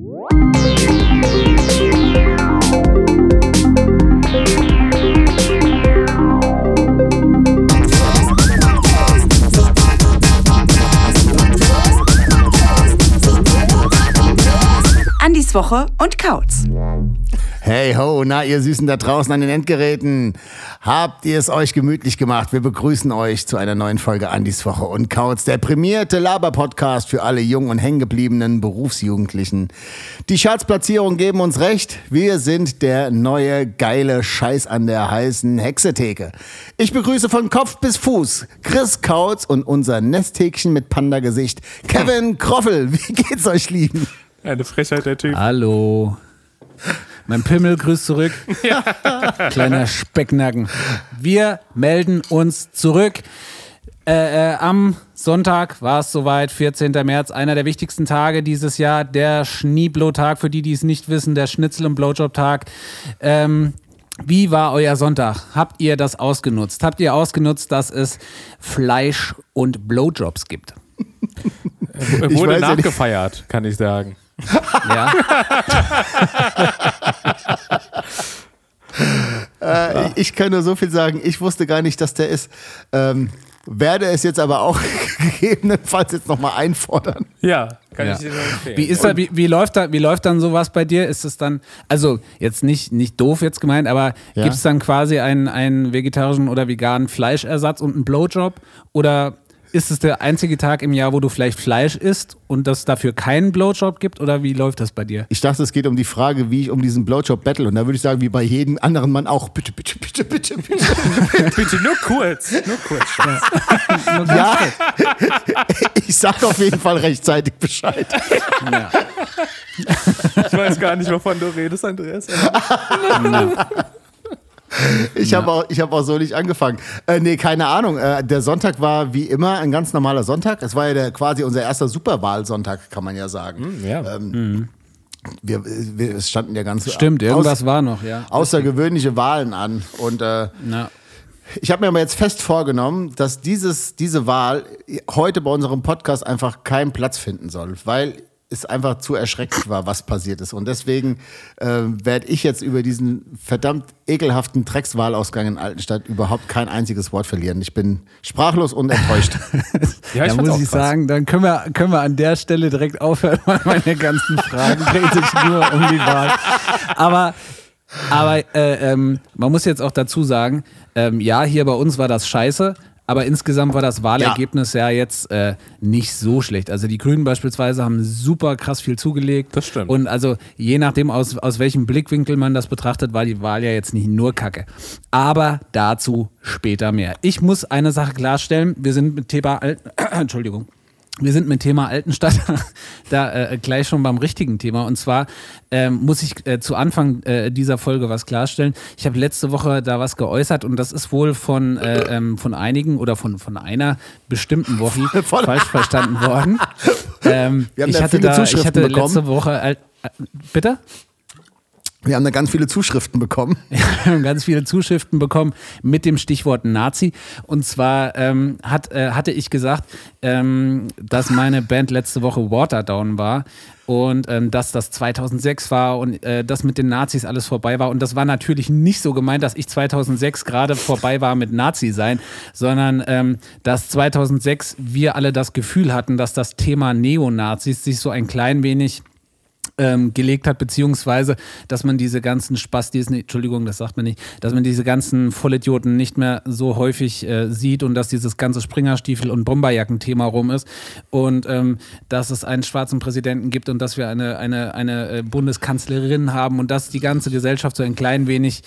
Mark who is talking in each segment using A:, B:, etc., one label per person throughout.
A: Andis Woche und Kautz.
B: Hey ho, na ihr Süßen da draußen an den Endgeräten. Habt ihr es euch gemütlich gemacht? Wir begrüßen euch zu einer neuen Folge Andis Woche und Kautz, der prämierte Laber-Podcast für alle jungen und hängengebliebenen Berufsjugendlichen. Die Schatzplatzierungen geben uns recht. Wir sind der neue geile Scheiß an der heißen Hexetheke. Ich begrüße von Kopf bis Fuß Chris Kautz und unser Nesthäkchen mit Panda-Gesicht, Kevin Kroffel. Wie geht's euch, Lieben?
C: Eine Frechheit, der Typ.
D: Hallo. Mein Pimmel grüßt zurück. Kleiner Specknacken. Wir melden uns zurück. Äh, äh, am Sonntag war es soweit, 14. März, einer der wichtigsten Tage dieses Jahr, der Schneeblow-Tag, für die, die es nicht wissen, der Schnitzel- und Blowjob-Tag. Ähm, wie war euer Sonntag? Habt ihr das ausgenutzt? Habt ihr ausgenutzt, dass es Fleisch und Blowjobs gibt?
C: Wurde
B: ja
C: nachgefeiert, kann ich sagen.
D: Ja.
B: Äh, Ich kann nur so viel sagen, ich wusste gar nicht, dass der ist. Ähm, werde es jetzt aber auch gegebenenfalls jetzt nochmal einfordern.
C: Ja, kann
D: Ja.
C: ich dir nur empfehlen.
D: Wie, ist da, wie, wie, läuft da, wie läuft dann sowas bei dir? Ist es dann, also jetzt nicht, nicht doof jetzt gemeint, aber
B: Ja.
D: gibt es dann quasi einen, einen vegetarischen oder veganen Fleischersatz und einen Blowjob? Oder ist es der einzige Tag im Jahr, wo du vielleicht Fleisch isst und das dafür keinen Blowjob gibt? Oder wie läuft das bei dir?
B: Ich dachte, es geht um die Frage, wie ich um diesen Blowjob battle. Und da würde ich sagen, wie bei jedem anderen Mann auch. Bitte, bitte, bitte, bitte, bitte.
C: Bitte nur kurz, nur kurz. Schatz.
B: ja, ich sag auf jeden Fall rechtzeitig Bescheid.
D: Ja.
C: Ich weiß gar nicht, wovon du redest, Andreas.
B: Ich habe auch, ich hab auch so nicht angefangen. Äh, nee, keine Ahnung. Äh, der Sonntag war wie immer ein ganz normaler Sonntag. Es war ja der, quasi unser erster Superwahlsonntag, kann man ja sagen.
C: Ja.
B: Ähm, wir, wir, es standen ja ganz
D: Stimmt, irgendwas war noch, ja.
B: außergewöhnliche Wahlen an. Und äh,
D: Na,
B: Ich habe mir aber jetzt fest vorgenommen, dass dieses, diese Wahl heute bei unserem Podcast einfach keinen Platz finden soll, weil es einfach zu erschreckend war, was passiert ist. Und deswegen äh, werde ich jetzt über diesen verdammt ekelhaften Dreckswahlausgang in Altenstadt überhaupt kein einziges Wort verlieren. Ich bin sprachlos und enttäuscht.
C: Ja,
D: da muss
C: auch
D: ich
C: krass.
D: sagen, dann können wir, können wir an der Stelle direkt aufhören, weil meine ganzen Fragen drehen sich nur um die Wahl. Aber, aber äh, ähm, man muss jetzt auch dazu sagen, ähm, ja, hier bei uns war das scheiße, aber insgesamt war das Wahlergebnis ja, jetzt äh, nicht so schlecht. Also die Grünen beispielsweise haben super krass viel zugelegt.
C: Das stimmt.
D: Und also je nachdem, aus, aus welchem Blickwinkel man das betrachtet, war die Wahl ja jetzt nicht nur Kacke. Aber dazu später mehr. Ich muss eine Sache klarstellen. Wir sind mit Thema Al Entschuldigung. Wir sind mit Thema Altenstadt da äh, gleich schon beim richtigen Thema. Und zwar ähm, muss ich äh, zu Anfang äh, dieser Folge was klarstellen. Ich habe letzte Woche da was geäußert und das ist wohl von, äh, ähm, von einigen oder von, von einer bestimmten Woche falsch verstanden worden. Ähm, ich hatte da, ich hatte letzte Woche. Al- äh, bitte?
B: Wir haben da ganz viele Zuschriften bekommen.
D: Wir haben ganz viele Zuschriften bekommen mit dem Stichwort Nazi. Und zwar ähm, hat, äh, hatte ich gesagt, ähm, dass meine Band letzte Woche Waterdown war und ähm, dass das 2006 war und äh, dass mit den Nazis alles vorbei war. Und das war natürlich nicht so gemeint, dass ich 2006 gerade vorbei war mit Nazi sein, sondern ähm, dass 2006 wir alle das Gefühl hatten, dass das Thema Neonazis sich so ein klein wenig ähm, gelegt hat, beziehungsweise, dass man diese ganzen Spastis, nee, Entschuldigung, das sagt man nicht, dass man diese ganzen Vollidioten nicht mehr so häufig äh, sieht und dass dieses ganze Springerstiefel- und Bomberjacken-Thema rum ist und ähm, dass es einen schwarzen Präsidenten gibt und dass wir eine, eine, eine äh, Bundeskanzlerin haben und dass die ganze Gesellschaft so ein klein wenig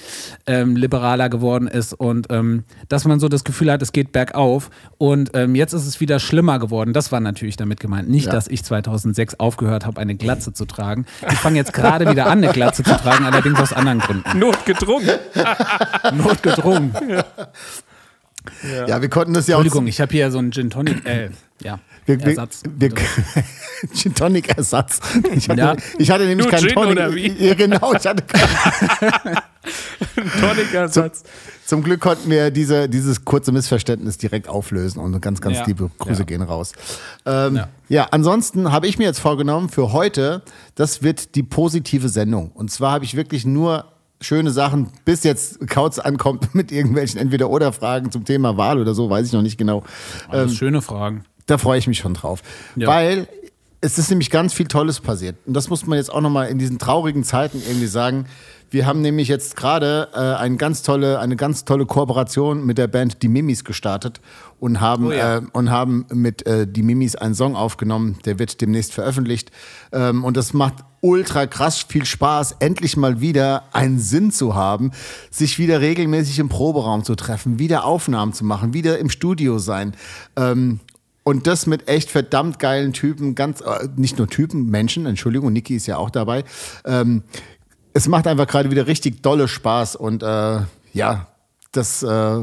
D: ähm, liberaler geworden ist und ähm, dass man so das Gefühl hat, es geht bergauf und ähm, jetzt ist es wieder schlimmer geworden. Das war natürlich damit gemeint. Nicht,
B: Ja.
D: dass ich 2006 aufgehört habe, eine Glatze zu tragen. Ich fange jetzt gerade wieder an, eine Glatze zu tragen, allerdings aus anderen Gründen.
C: Notgedrungen.
D: Notgedrungen.
B: Ja, wir konnten das ja auch.
D: Entschuldigung, ich habe hier so einen Gin Tonic, äh, ja,
B: Wir,
D: Ersatz.
B: wir, Gin Tonic Ersatz. Ich hatte,
D: Ja.
B: ich hatte nämlich
C: Nur
B: keinen
C: Gin
B: Tonic.
C: oder wie?
B: Ja, genau, ich hatte keinen.
C: Toniger Satz.
B: Zum Glück konnten wir diese, dieses kurze Missverständnis direkt auflösen und ganz, ganz
D: Ja.
B: liebe Grüße gehen raus. Ähm, ja. Ansonsten habe ich mir jetzt vorgenommen für heute, das wird die positive Sendung. Und zwar habe ich wirklich nur schöne Sachen, bis jetzt Kautz ankommt mit irgendwelchen Entweder-Oder-Fragen zum Thema Wahl oder so, weiß ich noch nicht genau.
D: Alles schöne Fragen.
B: Da freue ich mich schon drauf.
D: Ja.
B: Weil es ist nämlich ganz viel Tolles passiert. Und das muss man jetzt auch nochmal in diesen traurigen Zeiten irgendwie sagen. Wir haben nämlich jetzt gerade äh, eine, ganz tolle, eine ganz tolle Kooperation mit der Band Die Mimis gestartet und haben,
D: Oh ja.
B: äh, und haben mit äh, Die Mimis einen Song aufgenommen, der wird demnächst veröffentlicht. Ähm, und das macht ultra krass viel Spaß, endlich mal wieder einen Sinn zu haben, sich wieder regelmäßig im Proberaum zu treffen, wieder Aufnahmen zu machen, wieder im Studio sein. Ähm, und das mit echt verdammt geilen Typen, ganz, äh, nicht nur Typen, Menschen, Entschuldigung, Niki ist ja auch dabei. Ähm, es macht einfach gerade wieder richtig dolle Spaß und äh, ja, das äh,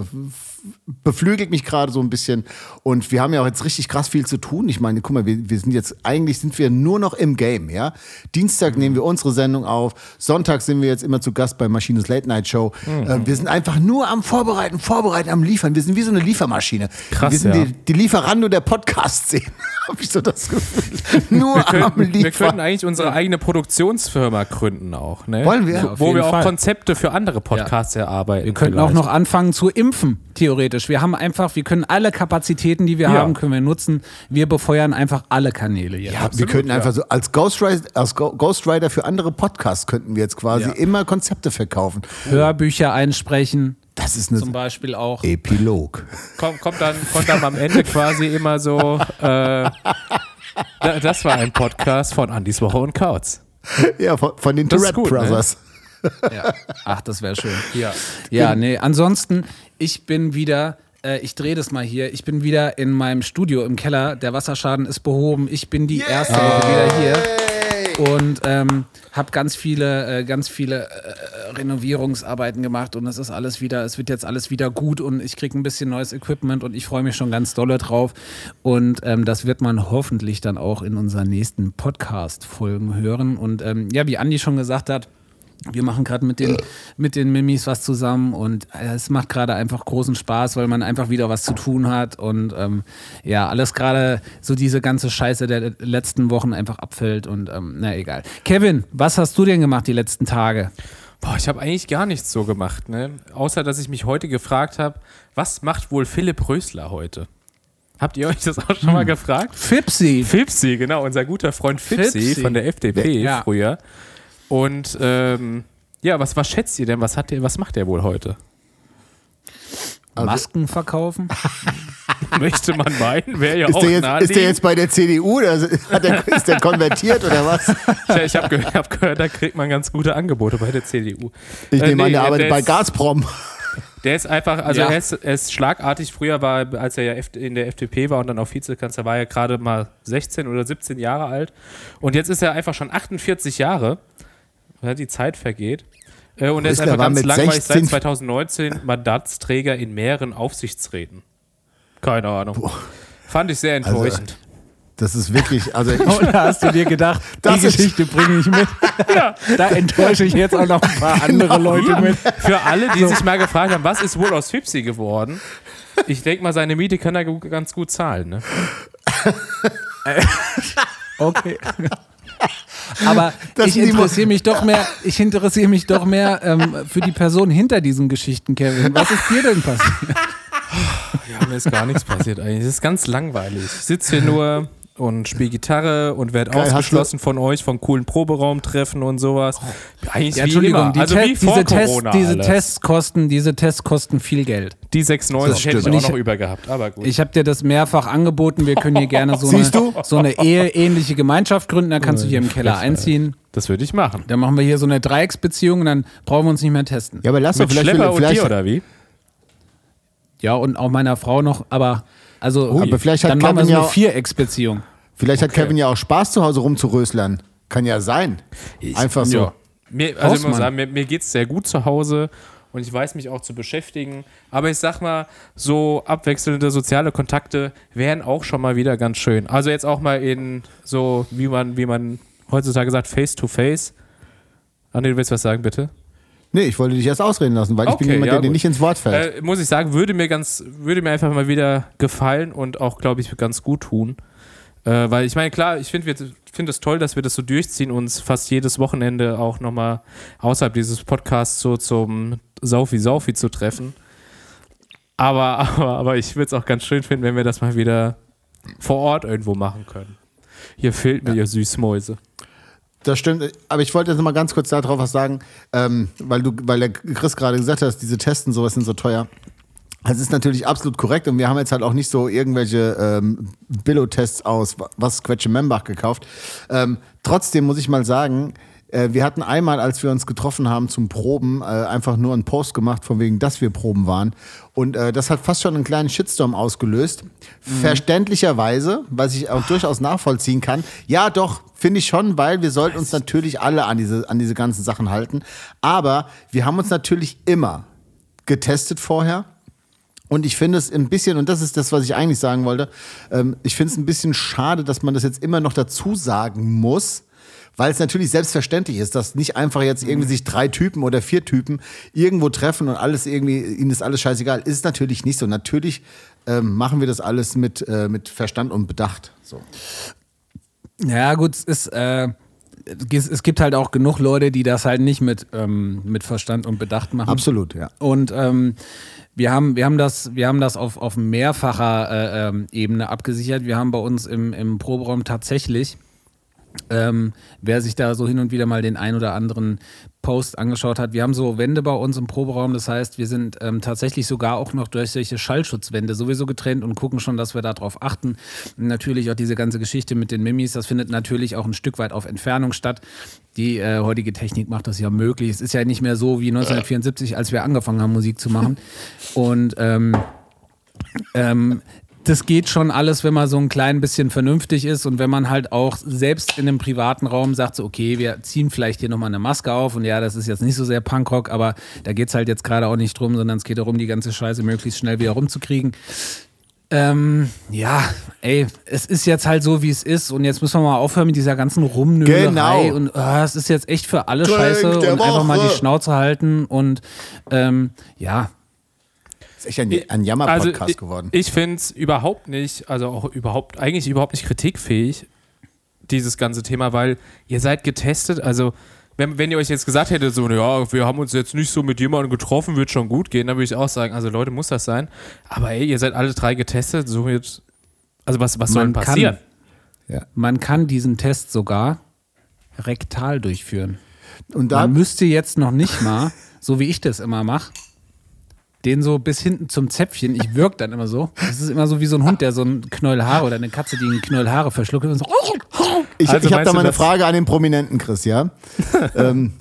B: beflügelt mich gerade so ein bisschen. Und wir haben ja auch jetzt richtig krass viel zu tun. Ich meine, guck mal, wir, wir sind jetzt, eigentlich sind wir nur noch im Game, ja. Dienstag nehmen wir unsere Sendung auf. Sonntag sind wir jetzt immer zu Gast bei Maschines Late Night Show. Äh, wir sind einfach nur am Vorbereiten, Vorbereiten, am Liefern. Wir sind wie so eine Liefermaschine.
C: Krass,
B: wir sind
C: ja.
B: die, die Lieferando der Podcast-Szene, habe ich so das Gefühl. Nur
C: Wir
B: am
C: könnten, wir könnten
B: Liefern.
C: eigentlich unsere eigene Produktionsfirma gründen auch. Ne?
B: Wollen wir?
C: Wo,
D: auf
C: wo wir auch
D: Fall.
C: Konzepte für andere Podcasts erarbeiten.
D: Wir könnten auch noch anfangen zu impfen, theoretisch. Wir haben einfach, wir können alle Kapazitäten, die wir
C: Ja.
D: haben, können wir nutzen. Wir befeuern einfach alle Kanäle jetzt.
B: Ja, wir könnten einfach so als Ghostwriter, als Ghostwriter für andere Podcasts könnten wir jetzt quasi
D: Ja.
B: immer Konzepte verkaufen.
D: Hörbücher einsprechen,
B: Das ist eine
D: zum Beispiel auch.
B: Epilog.
C: Kommt, kommt, dann, kommt dann am Ende quasi immer so, äh, da- das war ein Podcast von Andis Woche und Kautz.
B: Ja, von, von den Tourette
C: gut, ne?
B: Brothers.
D: Ja. Ach, das wäre schön. Ja. ja, nee, ansonsten, ich bin wieder, äh, ich drehe das mal hier, ich bin wieder in meinem Studio im Keller. Der Wasserschaden ist behoben. Ich bin die erste Woche wieder hier und ähm, habe ganz viele, äh, ganz viele äh, Renovierungsarbeiten gemacht und es ist alles wieder, es wird jetzt alles wieder gut und ich kriege ein bisschen neues Equipment und ich freue mich schon ganz dolle drauf. Und ähm, das wird man hoffentlich dann auch in unseren nächsten Podcast-Folgen hören. Und ähm, ja, wie Andi schon gesagt hat, wir machen gerade mit den, mit den Mimis was zusammen und äh, es macht gerade einfach großen Spaß, weil man einfach wieder was zu tun hat und ähm, ja, alles gerade so diese ganze Scheiße der letzten Wochen einfach abfällt und ähm, na egal. Kevin, was hast du denn gemacht die letzten Tage?
C: Boah, ich habe eigentlich gar nichts so gemacht, ne? Außer, dass ich mich heute gefragt habe, was macht wohl Philipp Rösler heute? Habt ihr euch das auch schon mal gefragt?
D: Fipsi.
C: Fipsi, genau, unser guter Freund Fipsi,
D: Fipsi.
C: von der FDP
D: Ja.
C: früher. Und ähm, ja, was, was schätzt ihr denn? Was, hat der, was macht der wohl heute?
D: Masken verkaufen?
C: Möchte man meinen, wäre ja
B: Ist
C: auch
B: der, jetzt, ist der jetzt bei der CDU oder hat der, ist der konvertiert oder was?
C: Ich, ich habe gehört, hab gehört, da kriegt man ganz gute Angebote bei der CDU.
B: Ich
C: Äh,
B: nehme an,
C: nee,
B: der arbeitet
C: der
B: bei
C: ist-
B: Gazprom.
C: Der ist einfach, also
D: Ja.
C: er, ist, er ist schlagartig. Früher war, als er ja in der FDP war und dann auch Vizekanzler, war er gerade mal 16 oder 17 Jahre alt. Und jetzt ist er einfach schon 48 Jahre. Ja, die Zeit vergeht. Äh, Und er ist einfach
B: war
C: ganz
B: mit
C: langweilig
B: 16
C: seit 2019 Mandatsträger in mehreren Aufsichtsräten. Keine Ahnung. Fand ich sehr enttäuschend.
B: Das ist wirklich, also ich,
D: Und da hast du dir gedacht,
B: Das
D: die Geschichte bringe ich mit. Da enttäusche ich jetzt auch noch ein paar andere Leute mit.
C: Für alle, die sich mal gefragt haben, was ist wohl aus Fipsi geworden? Ich denke mal, seine Miete kann er ganz gut zahlen. Ne?
D: Okay. Aber
B: Das
D: ich interessiere mich doch mehr, ich interessiere mich doch mehr ähm, für die Person hinter diesen Geschichten, Kevin. Was ist dir denn passiert?
C: Ja, mir ist gar nichts passiert eigentlich. Es ist ganz langweilig. Ich sitze hier nur und spiele Gitarre und werde ausgeschlossen von euch, von coolen Proberaumtreffen und sowas. Eigentlich
D: Ja,
C: wie
D: Entschuldigung,
C: immer.
D: die,
C: Also
D: Te
C: wie vor
D: diese, Tests,
C: Corona
D: diese. Tests kosten, diese Tests kosten viel Geld.
C: Die 6,90 hätte ich auch
D: ich-
C: noch über gehabt, aber gut.
D: Ich habe dir das mehrfach angeboten. Wir können hier gerne so eine, so eine eheähnliche Gemeinschaft gründen. Da kannst du hier im Keller
C: Frechheit.
D: einziehen.
C: das würde ich machen.
D: Dann machen wir hier so eine Dreiecksbeziehung und dann brauchen wir uns nicht mehr testen.
B: ja, aber lass doch vielleicht,
C: Schlepper und
B: vielleicht,
C: dir, oder wie?
D: Ja, und auch meiner Frau noch, aber also
B: aber vielleicht hat
D: dann machen wir
B: Kevin
D: so eine Vierecksbeziehung.
B: Vielleicht hat Kevin ja auch Spaß zu Hause rumzuröslern. Kann ja sein. Einfach so.
D: ja.
C: Mir, also ich muss sagen, mir, mir geht es sehr gut zu Hause und ich weiß mich auch zu beschäftigen. Aber ich sag mal, so abwechselnde soziale Kontakte wären auch schon mal wieder ganz schön. Also jetzt auch mal in so, wie man, wie man heutzutage sagt, face to face. Andi, du willst was sagen, bitte?
B: Nee, ich wollte dich erst ausreden lassen, weil ich bin
C: Okay,
B: jemand,
C: ja,
B: der dir nicht ins Wort fällt.
C: Äh, muss ich sagen, würde mir ganz, würde mir einfach mal wieder gefallen und auch, glaube ich, ganz gut tun. Äh, weil ich meine, klar, ich finde find es toll, dass wir das so durchziehen, uns fast jedes Wochenende auch nochmal außerhalb dieses Podcasts so zum Saufi-Saufi zu treffen. Aber, aber, aber ich würde es auch ganz schön finden, wenn wir das mal wieder vor Ort irgendwo machen können. Hier fehlt mir ihr Süßmäuse.
B: Das stimmt, aber ich wollte jetzt noch mal ganz kurz darauf was sagen, ähm, weil du, weil der Chris gerade gesagt hat, diese Testen sowas sind so teuer. Das ist natürlich absolut korrekt und wir haben jetzt halt auch nicht so irgendwelche ähm, Billo-Tests aus was Quetsche Membach gekauft. Ähm, trotzdem muss ich mal sagen, äh, wir hatten einmal, als wir uns getroffen haben zum Proben, äh, einfach nur einen Post gemacht, von wegen, dass wir Proben waren. Und äh, das hat fast schon einen kleinen Shitstorm ausgelöst. Verständlicherweise, was ich auch durchaus nachvollziehen kann. Ja, doch, finde ich schon, weil wir sollten uns natürlich alle an diese, an diese ganzen Sachen halten. Aber wir haben uns natürlich immer getestet vorher. Und ich finde es ein bisschen, und das ist das, was ich eigentlich sagen wollte, ähm, ich finde es ein bisschen schade, dass man das jetzt immer noch dazu sagen muss, weil es natürlich selbstverständlich ist, dass nicht einfach jetzt irgendwie sich drei Typen oder vier Typen irgendwo treffen und alles irgendwie, ihnen ist alles scheißegal. Ist natürlich nicht so. Natürlich ähm, machen wir das alles mit, äh, mit Verstand und Bedacht. So.
D: Ja, gut, es ist. Äh es gibt halt auch genug Leute, die das halt nicht mit, ähm, mit Verstand und Bedacht machen.
B: Absolut, ja.
D: Und ähm, wir haben, wir haben das, wir haben das auf, auf mehrfacher äh, ähm, Ebene abgesichert. Wir haben bei uns im, im Proberaum tatsächlich, ähm, wer sich da so hin und wieder mal den ein oder anderen Post angeschaut hat, wir haben so Wände bei uns im Proberaum. Das heißt, wir sind ähm, tatsächlich sogar auch noch durch solche Schallschutzwände sowieso getrennt und gucken schon, dass wir darauf achten. Natürlich auch diese ganze Geschichte mit den Mimis, das findet natürlich auch ein Stück weit auf Entfernung statt. Die äh, heutige Technik macht das ja möglich. Es ist ja nicht mehr so wie 1974, als wir angefangen haben, Musik zu machen. Und ähm, ähm, das geht schon alles, wenn man so ein klein bisschen vernünftig ist und wenn man halt auch selbst in einem privaten Raum sagt, so, okay, wir ziehen vielleicht hier nochmal eine Maske auf und ja, das ist jetzt nicht so sehr Punkrock, aber da geht es halt jetzt gerade auch nicht drum, sondern es geht darum, die ganze Scheiße möglichst schnell wieder rumzukriegen. Ähm, ja, ey, es ist jetzt halt so, wie es ist und jetzt müssen wir mal aufhören mit dieser ganzen Rumnölerei
B: Genau.
D: und ah, es ist jetzt echt für alle
B: Drink
D: Scheiße und einfach mal die
B: Woche.
D: Schnauze halten und ähm, ja,
B: Ist echt ein, ein Jammer-Podcast
C: also,
B: geworden.
C: Ich, finde es überhaupt nicht, also auch überhaupt, eigentlich überhaupt nicht kritikfähig, dieses ganze Thema, weil ihr seid getestet, also wenn, wenn ihr euch jetzt gesagt hättet, so, ja, wir haben uns jetzt nicht so mit jemandem getroffen, wird schon gut gehen, dann würde ich auch sagen, also Leute, muss das sein. Aber ey, ihr seid alle drei getestet, so wird, also was, was soll denn
D: Man kann-
C: passieren?
D: Man kann diesen Test sogar rektal durchführen.
B: Und da,
D: Man müsste jetzt noch nicht mal, so wie ich das immer mache, den so bis hinten zum Zäpfchen, ich wirke dann immer so. Das ist immer so wie so ein Hund, der so einen Knäuel Haare oder eine Katze, die einen Knäuel Haare verschluckt und so.
B: ich,
C: Also
B: ich habe da mal eine Frage an den Prominenten, Chris, ja? ähm,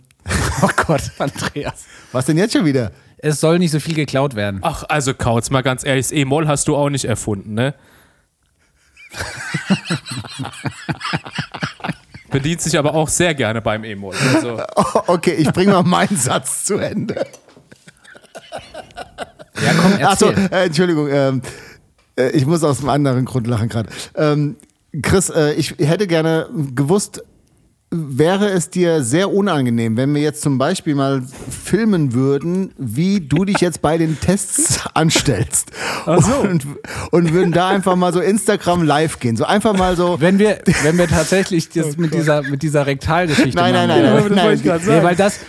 D: Oh Gott, Andreas.
B: was denn jetzt schon wieder?
D: Es soll nicht so viel geklaut werden.
C: Ach, also Kautz, mal ganz ehrlich, das E-Moll hast du auch nicht erfunden, ne? Bedient sich aber auch sehr gerne beim E-Moll. Also,
B: okay, ich bringe mal meinen Satz zu Ende.
D: Ja, komm,
B: Achso,
D: erzähl.
B: äh, Entschuldigung, ähm, äh, ich muss aus einem anderen Grund lachen gerade. Ähm, Chris, äh, ich hätte gerne gewusst, wäre es dir sehr unangenehm, wenn wir jetzt zum Beispiel mal filmen würden, wie du dich jetzt bei den Tests anstellst. Und, und würden da einfach mal so Instagram live gehen. So einfach mal so.
D: Wenn wir, wenn wir tatsächlich das mit, dieser, mit dieser Rektalgeschichte
B: Nein, nein,
D: machen
B: nein,
D: würden.
B: nein, nein. nein, nein.
D: Nee, weil das,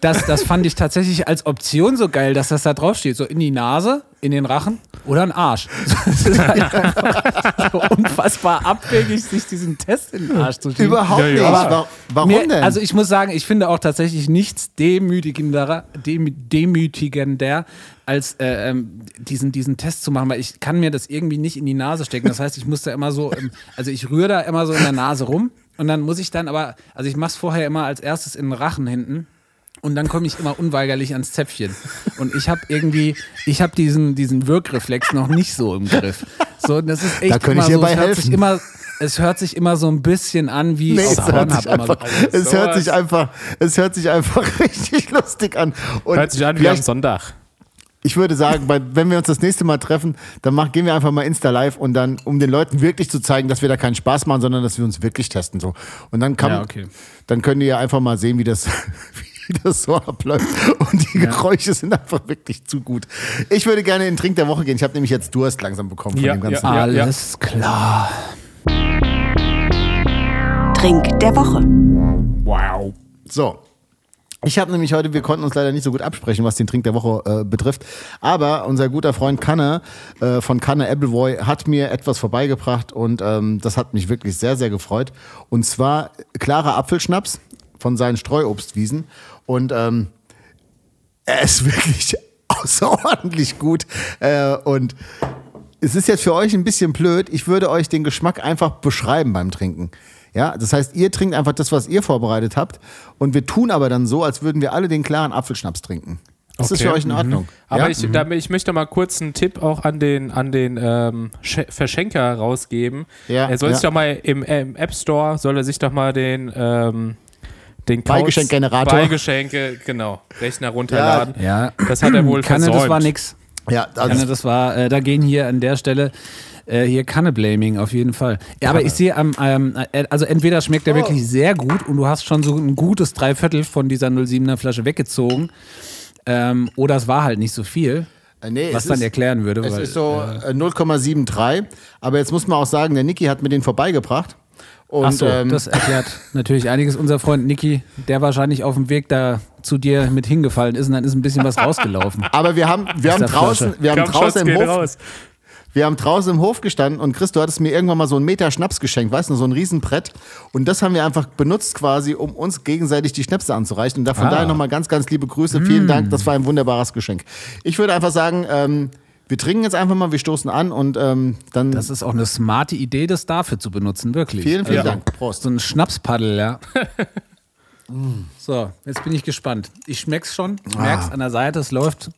D: das, das fand ich tatsächlich als Option so geil, dass das da draufsteht. So in die Nase, in den Rachen oder ein Arsch. Das ist halt einfach so unfassbar abwegig, sich diesen Test in den Arsch zu schieben.
B: Überhaupt nicht.
D: Aber
B: Wa- Warum
D: Mir,
B: denn?
D: Also ich muss sagen, ich finde auch tatsächlich nichts demütigender, dem, demütigender als äh, ähm, diesen, diesen Test zu machen, weil ich kann mir das irgendwie nicht in die Nase stecken. Das heißt, ich muss da immer so, ähm, also ich rühre da immer so in der Nase rum und dann muss ich dann aber, also ich mache es vorher immer als erstes in den Rachen hinten. Und dann komme ich immer unweigerlich ans Zäpfchen. Und ich habe irgendwie, ich habe diesen, diesen Wirkreflex noch nicht so im Griff. So, das ist echt
B: Da könnte ich
D: immer
B: dir
D: so,
B: bei
D: es hört sich
B: helfen.
D: immer, es hört sich immer so ein bisschen an wie
B: Nee,
D: auf
B: es hört, sich
D: immer so.
B: einfach, es, hört sich einfach, es hört sich einfach richtig lustig an. Und
C: hört sich an wie am Sonntag.
B: Ich würde sagen, wenn wir uns das nächste Mal treffen, dann mach, gehen wir einfach mal Insta live und dann, um den Leuten wirklich zu zeigen, dass wir da keinen Spaß machen, sondern dass wir uns wirklich testen. So. Und dann kann
D: Ja, okay.
B: dann können die ja einfach mal sehen, wie das, wie das so abläuft. Und die Geräusche sind einfach wirklich zu gut. Ich würde gerne in den Trink der Woche gehen. Ich habe nämlich jetzt Durst langsam bekommen von
C: Ja,
B: dem ganzen.
C: ja.
D: Alles klar.
A: Trink der Woche.
C: Wow.
B: So. Ich habe nämlich heute, wir konnten uns leider nicht so gut absprechen, was den Trink der Woche äh, betrifft. Aber unser guter Freund Kanne äh, von Kanne Appleboy hat mir etwas vorbeigebracht und ähm, das hat mich wirklich sehr, sehr gefreut. Und zwar klarer Apfelschnaps von seinen Streuobstwiesen. Und ähm, er ist wirklich außerordentlich gut. Äh, und es ist jetzt für euch ein bisschen blöd. Ich würde euch den Geschmack einfach beschreiben beim Trinken. Ja, das heißt, ihr trinkt einfach das, was ihr vorbereitet habt. Und wir tun aber dann so, als würden wir alle den klaren Apfelschnaps trinken. Ist das
C: Okay.
B: für euch in Ordnung?
C: Aber
B: ja?
C: ich, da, ich möchte mal kurz einen Tipp auch an den, an den ähm, Sch- Verschenker rausgeben.
B: Ja,
C: er soll sich
B: ja.
C: doch mal im, äh, im App Store, soll er sich doch mal den, ähm, den Couch-
B: Beigeschenkgenerator.
C: Beigeschenke, genau, Rechner runterladen.
D: Ja.
C: Das hat er wohl
D: Kanne,
C: versäumt.
D: das war nix.
B: ja,
D: Kanne,
B: also,
D: das war, äh, da gehen hier an der Stelle äh, hier Kanne-Blaming auf jeden Fall. Ja, aber ich sehe am, ähm, äh, also entweder schmeckt er
B: Oh.
D: wirklich sehr gut und du hast schon so ein gutes Dreiviertel von dieser 07er Flasche weggezogen. Ähm, oder es war halt nicht so viel,
B: äh, nee,
D: was
B: es
D: dann
B: ist,
D: erklären würde.
B: Es
D: weil,
B: ist so äh, 0,73. Aber jetzt muss man auch sagen, der Niki hat mir den vorbeigebracht. Und,
D: Ach so,
B: ähm,
D: das erklärt natürlich einiges. Unser Freund Niki, der wahrscheinlich auf dem Weg da zu dir mit hingefallen ist und dann ist ein bisschen was rausgelaufen.
B: aber wir haben, wir haben draußen, wir haben
C: Komm,
B: draußen
C: Schatz,
B: im Hof,
C: raus.
B: Wir haben draußen im Hof gestanden und Chris, du hattest mir irgendwann mal so einen Meter Schnaps geschenkt, weißt du, so ein Riesenbrett. Und das haben wir einfach benutzt quasi, um uns gegenseitig die Schnäpse anzureichen. Und da von
D: Ah.
B: daher nochmal ganz, ganz liebe Grüße. Vielen Dank, das war ein wunderbares Geschenk. Ich würde einfach sagen, ähm, wir trinken jetzt einfach mal, wir stoßen an und ähm, dann
D: Das ist auch eine smarte Idee, das dafür zu benutzen, wirklich.
B: vielen, vielen
D: Also,
B: Dank. Prost.
D: So ein Schnapspaddel, ja. so, jetzt bin ich gespannt. Ich schmeck's schon, ich merk's an der Seite, es läuft,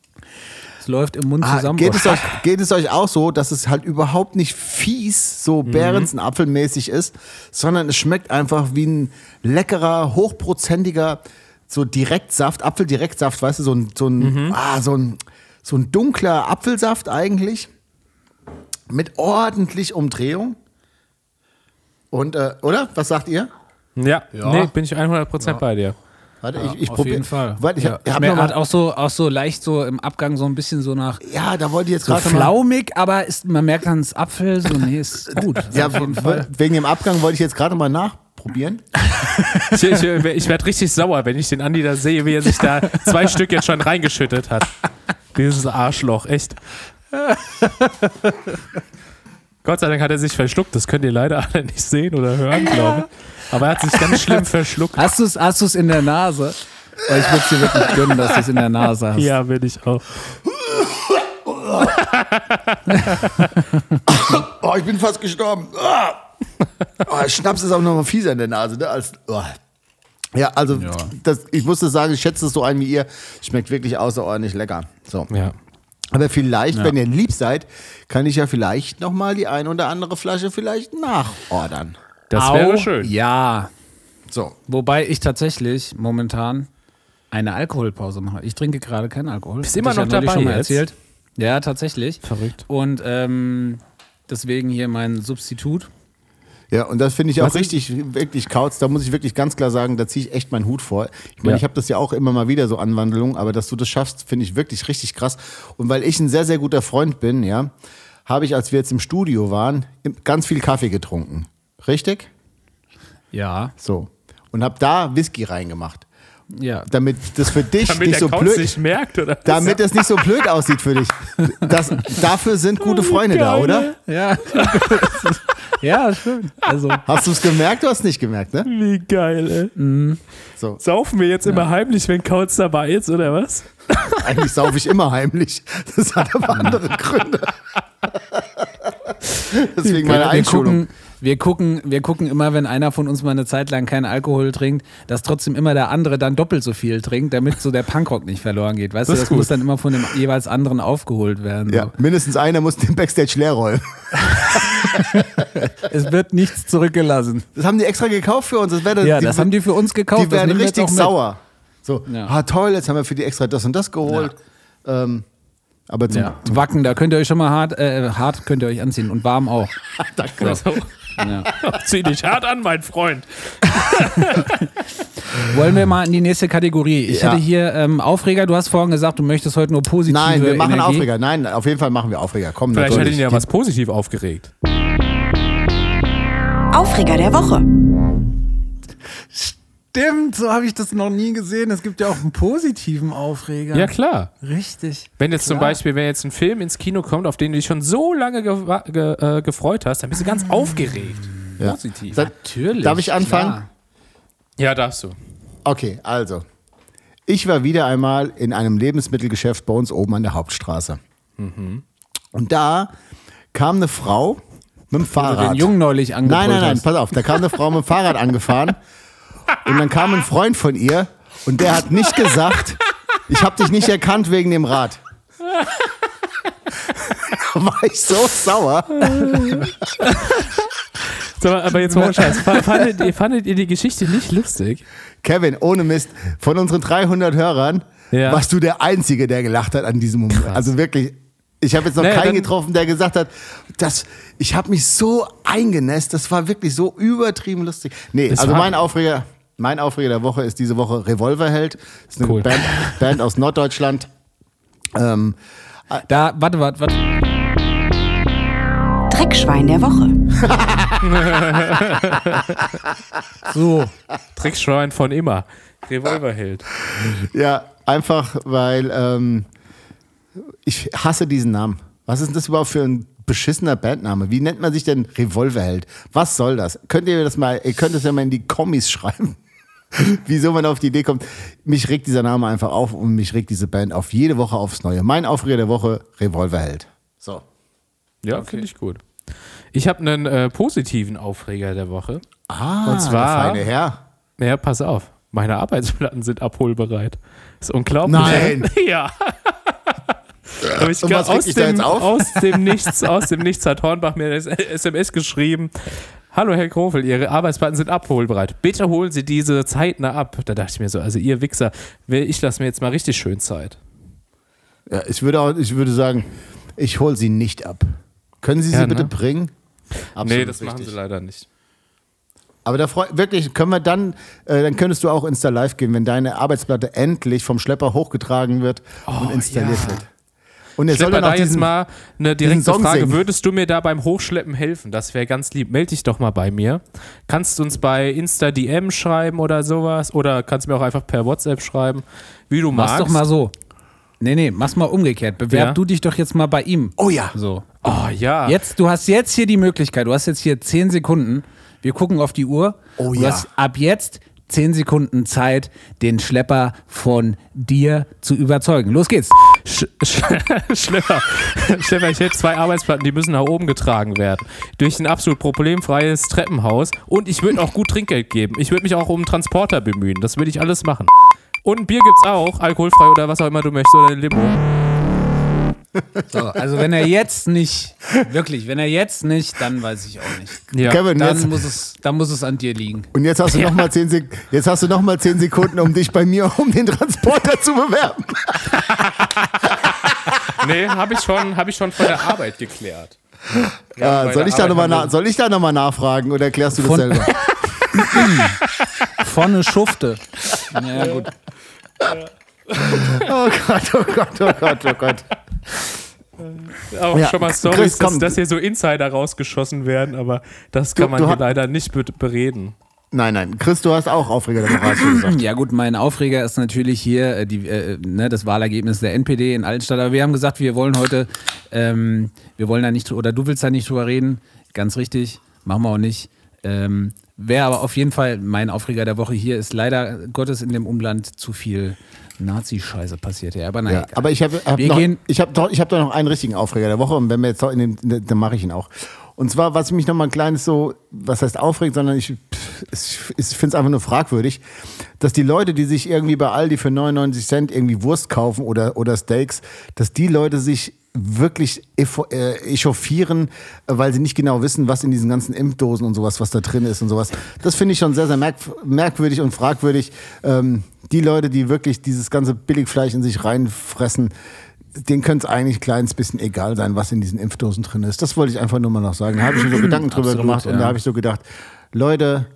D: es läuft im Mund
B: Ah,
D: zusammen.
B: geht,
D: Oh,
B: es euch, geht es euch auch so, dass es halt überhaupt nicht fies, so
D: Mhm.
B: Behrensen-Apfelmäßig ist, sondern es schmeckt einfach wie ein leckerer, hochprozentiger, so Direktsaft, Apfeldirektsaft, weißt du, so ein, so ein,
D: Mhm.
B: ah, so ein, so ein dunkler Apfelsaft eigentlich. Mit ordentlich Umdrehung. Und, äh, oder? Was sagt ihr?
C: Ja,
D: Ja.
C: nee, bin ich 100% bei dir.
B: Warte, ich, ich
D: auf
B: probier-
D: jeden Fall.
B: Warte, ich
D: ja.
B: hab, ich hab
D: hat
B: mal,
D: auch so, auch so leicht so im Abgang so ein bisschen so nach
B: ja, da wollte ich jetzt
D: so
B: gerade mal.
D: flaumig, aber ist, man merkt dann das Apfel, so nee, ist gut.
B: Ja,
D: auf jeden Fall.
B: wegen dem Abgang wollte ich jetzt gerade mal nachprobieren.
C: Ich, ich, ich werde richtig sauer, wenn ich den Andi da sehe, wie er sich da zwei Stück jetzt schon reingeschüttet hat. Dieses Arschloch, echt. Gott sei Dank hat er sich verschluckt. Das könnt ihr leider alle nicht sehen oder hören, glaube ich. Aber er hat sich ganz schlimm verschluckt.
D: Hast du es hast du's in der Nase? Weil ich würde es dir wirklich gönnen, dass du es in der Nase hast.
C: Ja, will ich auch.
B: Oh, ich bin fast gestorben. Ah. Oh, Schnaps ist auch noch mal fieser in der Nase, ne? Als, oh. Ja, also
D: Ja.
B: Das, ich muss das sagen, ich schätze es so ein wie ihr. Schmeckt wirklich außerordentlich lecker. So.
C: Ja.
B: Aber vielleicht, wenn ihr lieb seid, kann ich ja vielleicht noch mal die ein oder andere Flasche vielleicht nachordern.
C: Das
D: Au,
C: wäre schön.
D: Ja.
B: So.
D: Wobei ich tatsächlich momentan eine Alkoholpause mache. Ich trinke gerade keinen Alkohol.
C: Bist immer
D: ich ja
C: noch
D: neulich
C: dabei
D: schon mal
C: jetzt?
D: erzählt. Ja, tatsächlich.
C: Verrückt.
D: Und ähm, deswegen hier mein Substitut.
B: Ja, und das finde ich auch
C: Was ist-
B: richtig, wirklich Kauz. Da muss ich wirklich ganz klar sagen, da ziehe ich echt meinen Hut vor. Ich meine,
C: Ja.
B: ich habe das ja auch immer mal wieder so Anwandlungen, aber dass du das schaffst, finde ich wirklich richtig krass. Und weil ich ein sehr, sehr guter Freund bin, ja, habe ich, als wir jetzt im Studio waren, ganz viel Kaffee getrunken. Richtig?
D: Ja.
B: So. Und habe da Whisky reingemacht.
D: Ja.
B: Damit das für dich
C: Damit
B: nicht so
C: Kauz
B: blöd
C: nicht merkt, oder?
B: damit es nicht so blöd aussieht für dich. Das, dafür sind gute Freunde da,
C: geil,
B: oder?
D: Ja. ja, schön. Also,
B: Hast du es gemerkt? Du hast nicht gemerkt, ne?
C: Wie geil, ey.
B: So.
C: Saufen wir jetzt immer heimlich, wenn Kauz dabei ist, oder was?
B: Eigentlich saufe ich immer heimlich. Das hat aber andere Gründe. Deswegen meine Einschulung.
D: Wir, gucken, wir gucken immer, wenn einer von uns mal eine Zeit lang keinen Alkohol trinkt, dass trotzdem immer der andere dann doppelt so viel trinkt, damit so der Punkrock nicht verloren geht. Weißt
C: Das
D: du, das muss dann immer von dem jeweils anderen aufgeholt werden.
B: Ja,
D: So.
B: mindestens einer muss den Backstage leer räumen.
D: Es wird nichts zurückgelassen.
B: Das haben die extra gekauft für uns. Das wäre,
D: Ja, das haben die für uns gekauft.
B: Die werden richtig sauer. So,
D: Ja.
B: ah toll, jetzt haben wir für die extra das und das geholt. Ähm, Aber zum,
D: Ja. Wacken, da könnt ihr euch schon mal hart, äh, hart könnt ihr euch anziehen und warm auch.
C: Danke. So.
D: Ja.
C: Zieh dich hart an, mein Freund.
D: Wollen wir mal in die nächste Kategorie? Ich
B: Ja.
D: hätte hier ähm, Aufreger. Du hast vorhin gesagt, du möchtest heute nur positive
B: nein, wir machen
D: Energie.
B: Aufreger. Nein, auf jeden Fall machen wir Aufreger. Komm,
C: Vielleicht hat
B: natürlich.
C: ihn ja was positiv aufgeregt.
A: Aufreger der Woche.
D: Stimmt, so habe ich das noch nie gesehen. Es gibt ja auch einen positiven Aufreger.
C: Ja, klar.
D: Richtig.
C: Wenn jetzt zum
D: Klar.
C: Beispiel, wenn jetzt ein Film ins Kino kommt, auf den du dich schon so lange gewa- ge äh, gefreut hast, dann bist du ganz aufgeregt.
B: Ja.
C: Positiv.
B: Da-
D: Natürlich.
B: Darf ich anfangen?
D: klar.
C: Ja, darfst du.
B: Okay, also. Ich war wieder einmal in einem Lebensmittelgeschäft bei uns oben an der Hauptstraße. Und da kam eine Frau mit dem Fahrrad.
D: Den Jungen neulich
B: Nein,
D: angebrüllt
B: nein, nein,
D: hast.
B: pass auf. Da kam eine Frau mit dem Fahrrad angefahren und dann kam ein Freund von ihr und der hat nicht gesagt, ich habe dich nicht erkannt wegen dem Rad. Da war ich so sauer.
C: So, aber jetzt mal Scheiß. Fa- Fandet ihr, fandet ihr die Geschichte nicht lustig?
B: Kevin, ohne Mist, von unseren 300 Hörern
C: Ja.
B: warst du der Einzige, der gelacht hat an diesem Moment. Also wirklich, ich habe jetzt noch
C: Naja,
B: keinen
C: dann-
B: getroffen, der gesagt hat, das, ich habe mich so eingenässt, das war wirklich so übertrieben lustig. Nee, also
C: war-
B: mein Aufreger, mein Aufreger der Woche ist diese Woche Revolverheld. Das ist eine
C: Cool.
B: Band, Band aus Norddeutschland. Ähm,
D: Da, warte, warte, warte.
A: Dreckschwein der Woche.
D: So.
C: Trickschwein von immer. Revolverheld.
B: ja, einfach, weil ähm, ich hasse diesen Namen. Was ist denn das überhaupt für ein beschissener Bandname? Wie nennt man sich denn Revolverheld? Was soll das? Könnt ihr das mal, ihr könnt es ja mal in die Kommis schreiben. Wieso man auf die Idee kommt. Mich regt dieser Name einfach auf und mich regt diese Band auf jede Woche aufs Neue. Mein Aufreger der Woche, Revolverheld. So.
C: Ja, finde ich gut. Ich habe einen äh, positiven Aufreger der Woche.
B: Ah,
C: Und zwar-
B: der feine Herr.
C: Ja, pass auf. Meine Arbeitsplatten sind abholbereit. Ist unglaublich.
B: Nein.
C: Ja. Hab ich aus, dem,
B: jetzt auf?
C: aus dem Nichts, aus dem Nichts hat Hornbach mir eine SMS geschrieben. Hallo Herr Krofel, Ihre Arbeitsplatten sind abholbereit. Bitte holen Sie diese zeitnah ab. Da dachte ich mir so, also ihr Wichser, ich lasse mir jetzt mal richtig schön Zeit.
B: Ja, ich würde auch, ich würde sagen, ich hole sie nicht ab. Können Sie sie
C: Ja,
B: bitte
C: ne?
B: bringen? Absolut
C: nee, das machen
B: richtig.
C: sie leider nicht.
B: Aber da freu, wirklich, können wir dann, äh, dann könntest du auch Insta Live gehen, wenn deine Arbeitsplatte endlich vom Schlepper hochgetragen wird und installiert
C: ja.
B: wird. Und er soll dann
C: da jetzt
B: diesen,
C: mal eine direkte Frage.
B: singen.
C: Würdest du mir da beim Hochschleppen helfen? Das wäre ganz lieb. Meld dich doch mal bei mir. Kannst du uns bei Insta DM schreiben oder sowas? Oder kannst mir auch einfach per WhatsApp schreiben, wie du
D: Mach's
C: magst.
D: doch mal so. Nee, nee, mach's mal umgekehrt. Bewerb
C: Ja.
D: du dich doch jetzt mal bei ihm.
B: Oh ja.
D: So.
C: Oh ja.
D: Jetzt, du hast jetzt hier die Möglichkeit, du hast jetzt hier 10 Sekunden. Wir gucken auf die Uhr.
B: Oh
D: du
B: ja.
D: hast ab jetzt 10 Sekunden Zeit, den Schlepper von dir zu überzeugen. Los geht's.
C: Sch Sch Schlepper. Schlepper, ich hätte zwei Arbeitsplatten, die müssen nach oben getragen werden. Durch ein absolut problemfreies Treppenhaus. Und ich würde auch gut Trinkgeld geben. Ich würde mich auch um einen Transporter bemühen. Das würde ich alles machen. Und Bier gibt's auch, alkoholfrei oder was auch immer du möchtest, oder ein Limo.
D: So, also wenn er jetzt nicht, wirklich, wenn er jetzt nicht, dann weiß ich auch nicht.
C: Ja.
B: Kevin,
D: Dann
B: jetzt,
D: muss es, dann muss es an dir liegen.
B: und jetzt hast du noch mal zehn Sek jetzt hast du noch mal zehn Sekunden, um dich bei mir um den Transporter zu bewerben.
C: Nee, habe ich, schon- hab ich schon von der Arbeit geklärt.
B: Ah,
C: bei
B: soll, ich da noch mal soll ich da nochmal nachfragen oder erklärst du das
D: Von-
B: selber?
D: Vorne Schufte. Ja, gut.
B: Oh Gott, oh Gott, oh Gott, oh Gott.
C: Auch
B: Ja,
C: schon mal Stories, dass, dass hier so Insider rausgeschossen werden, aber das kann
B: Du-
C: man
B: du
C: hier leider nicht be bereden.
B: Nein, nein, Chris, du hast auch Aufreger der Woche, gesagt.
D: Ja gut, mein Aufreger ist natürlich hier äh, die, äh, ne, das Wahlergebnis der NPD in Altenstadt. Aber wir haben gesagt, wir wollen heute, ähm, wir wollen da nicht, oder du willst da nicht drüber reden. Ganz richtig, machen wir auch nicht. Ähm, Wäre aber auf jeden Fall mein Aufreger der Woche hier ist leider Gottes in dem Umland zu viel Nazi-Scheiße passiert. Ja, aber naja.
B: Ja, aber ich habe hab noch, ich hab doch, ich hab doch noch einen richtigen Aufreger der Woche und wenn wir jetzt in den, dann mache ich ihn auch. Und zwar, was mich noch mal ein kleines so, was heißt aufregt, sondern ich, pff, ich finde es einfach nur fragwürdig, dass die Leute, die sich irgendwie bei Aldi für 99 Cent irgendwie Wurst kaufen oder, oder Steaks, dass die Leute sich wirklich äh, echauffieren, weil sie nicht genau wissen, was in diesen ganzen Impfdosen und sowas, was da drin ist und sowas. Das finde ich schon sehr, sehr merk merkwürdig und fragwürdig. Ähm, die Leute, die wirklich dieses ganze Billigfleisch in sich reinfressen, denen könnte es eigentlich ein kleines bisschen egal sein, was in diesen Impfdosen drin ist. Das wollte ich einfach nur mal noch sagen. Da habe ich mir so Gedanken drüber
D: Absolut,
B: gemacht und
D: ja.
B: da habe ich so gedacht, Leute,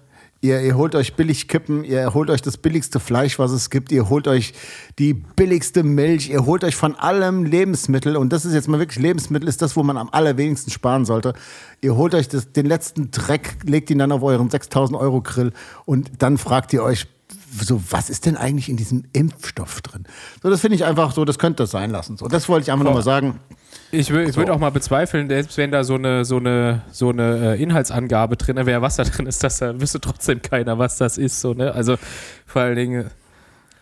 B: ihr, ihr holt euch billig Kippen, ihr holt euch das billigste Fleisch, was es gibt, ihr holt euch die billigste Milch, ihr holt euch von allem Lebensmittel und das ist jetzt mal wirklich Lebensmittel, ist das, wo man am allerwenigsten sparen sollte. Ihr holt euch das, den letzten Dreck, legt ihn dann auf euren 6000 Euro Grill und dann fragt ihr euch, so, was ist denn eigentlich in diesem Impfstoff drin? So, das finde ich einfach so, das könnte das sein lassen. So, das wollte ich einfach nochmal sagen.
C: Ich, wür- ich würde auch mal bezweifeln, selbst wenn da so eine, so eine, so eine äh, Inhaltsangabe drin wäre, was da drin ist, dass da wüsste trotzdem keiner, was das ist. So, ne? Also vor allen Dingen,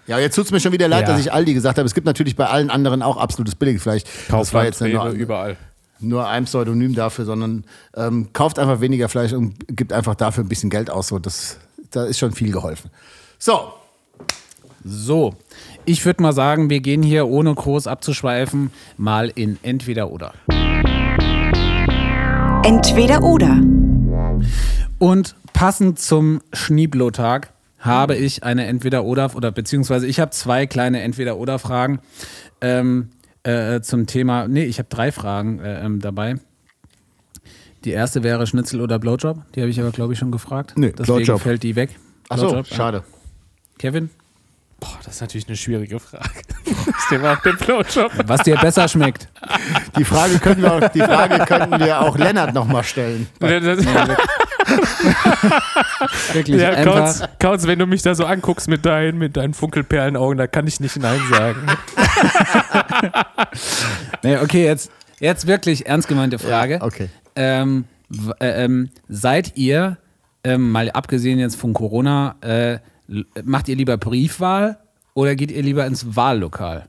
B: Ja, jetzt tut es mir schon wieder leid,
C: Ja.
B: dass ich Aldi gesagt habe. Es gibt natürlich bei allen anderen auch absolutes Billigfleisch. das war
C: Kaufland,
B: jetzt
C: Rewe,
B: nur,
C: überall.
B: nur ein Pseudonym dafür, sondern ähm, kauft einfach weniger Fleisch und gibt einfach dafür ein bisschen Geld aus. So, das, da ist schon viel geholfen. So,
D: So, ich würde mal sagen, wir gehen hier ohne groß abzuschweifen mal in entweder oder.
A: Entweder oder.
D: Und passend zum Schneeblotag habe ich eine Entweder-Oder oder beziehungsweise ich habe zwei kleine Entweder-Oder-Fragen ähm, äh, zum Thema. Nee, ich habe drei Fragen äh, ähm, dabei. Die erste wäre Schnitzel oder Blowjob. Die habe ich aber, glaube ich, schon gefragt.
B: Nee,
D: Deswegen
B: Blowjob.
D: fällt die weg.
B: achso,
D: Blowjob, ja. Kevin,
C: Boah, das ist natürlich eine schwierige Frage. auch Blowjob.
D: was dir besser schmeckt.
B: Die Frage, können wir, die Frage könnten wir auch Lennart nochmal stellen.
D: Wirklich
C: Ja. Kautz, Kautz, wenn du mich da so anguckst mit deinen, mit deinen Funkelperlenaugen, da kann ich nicht Nein sagen.
D: Nee, okay, jetzt, jetzt wirklich ernst gemeinte Frage.
B: Ja, okay.
D: Ähm, äh, ähm, seid ihr, ähm, mal abgesehen jetzt von Corona, äh, macht ihr lieber Briefwahl oder geht ihr lieber ins Wahllokal?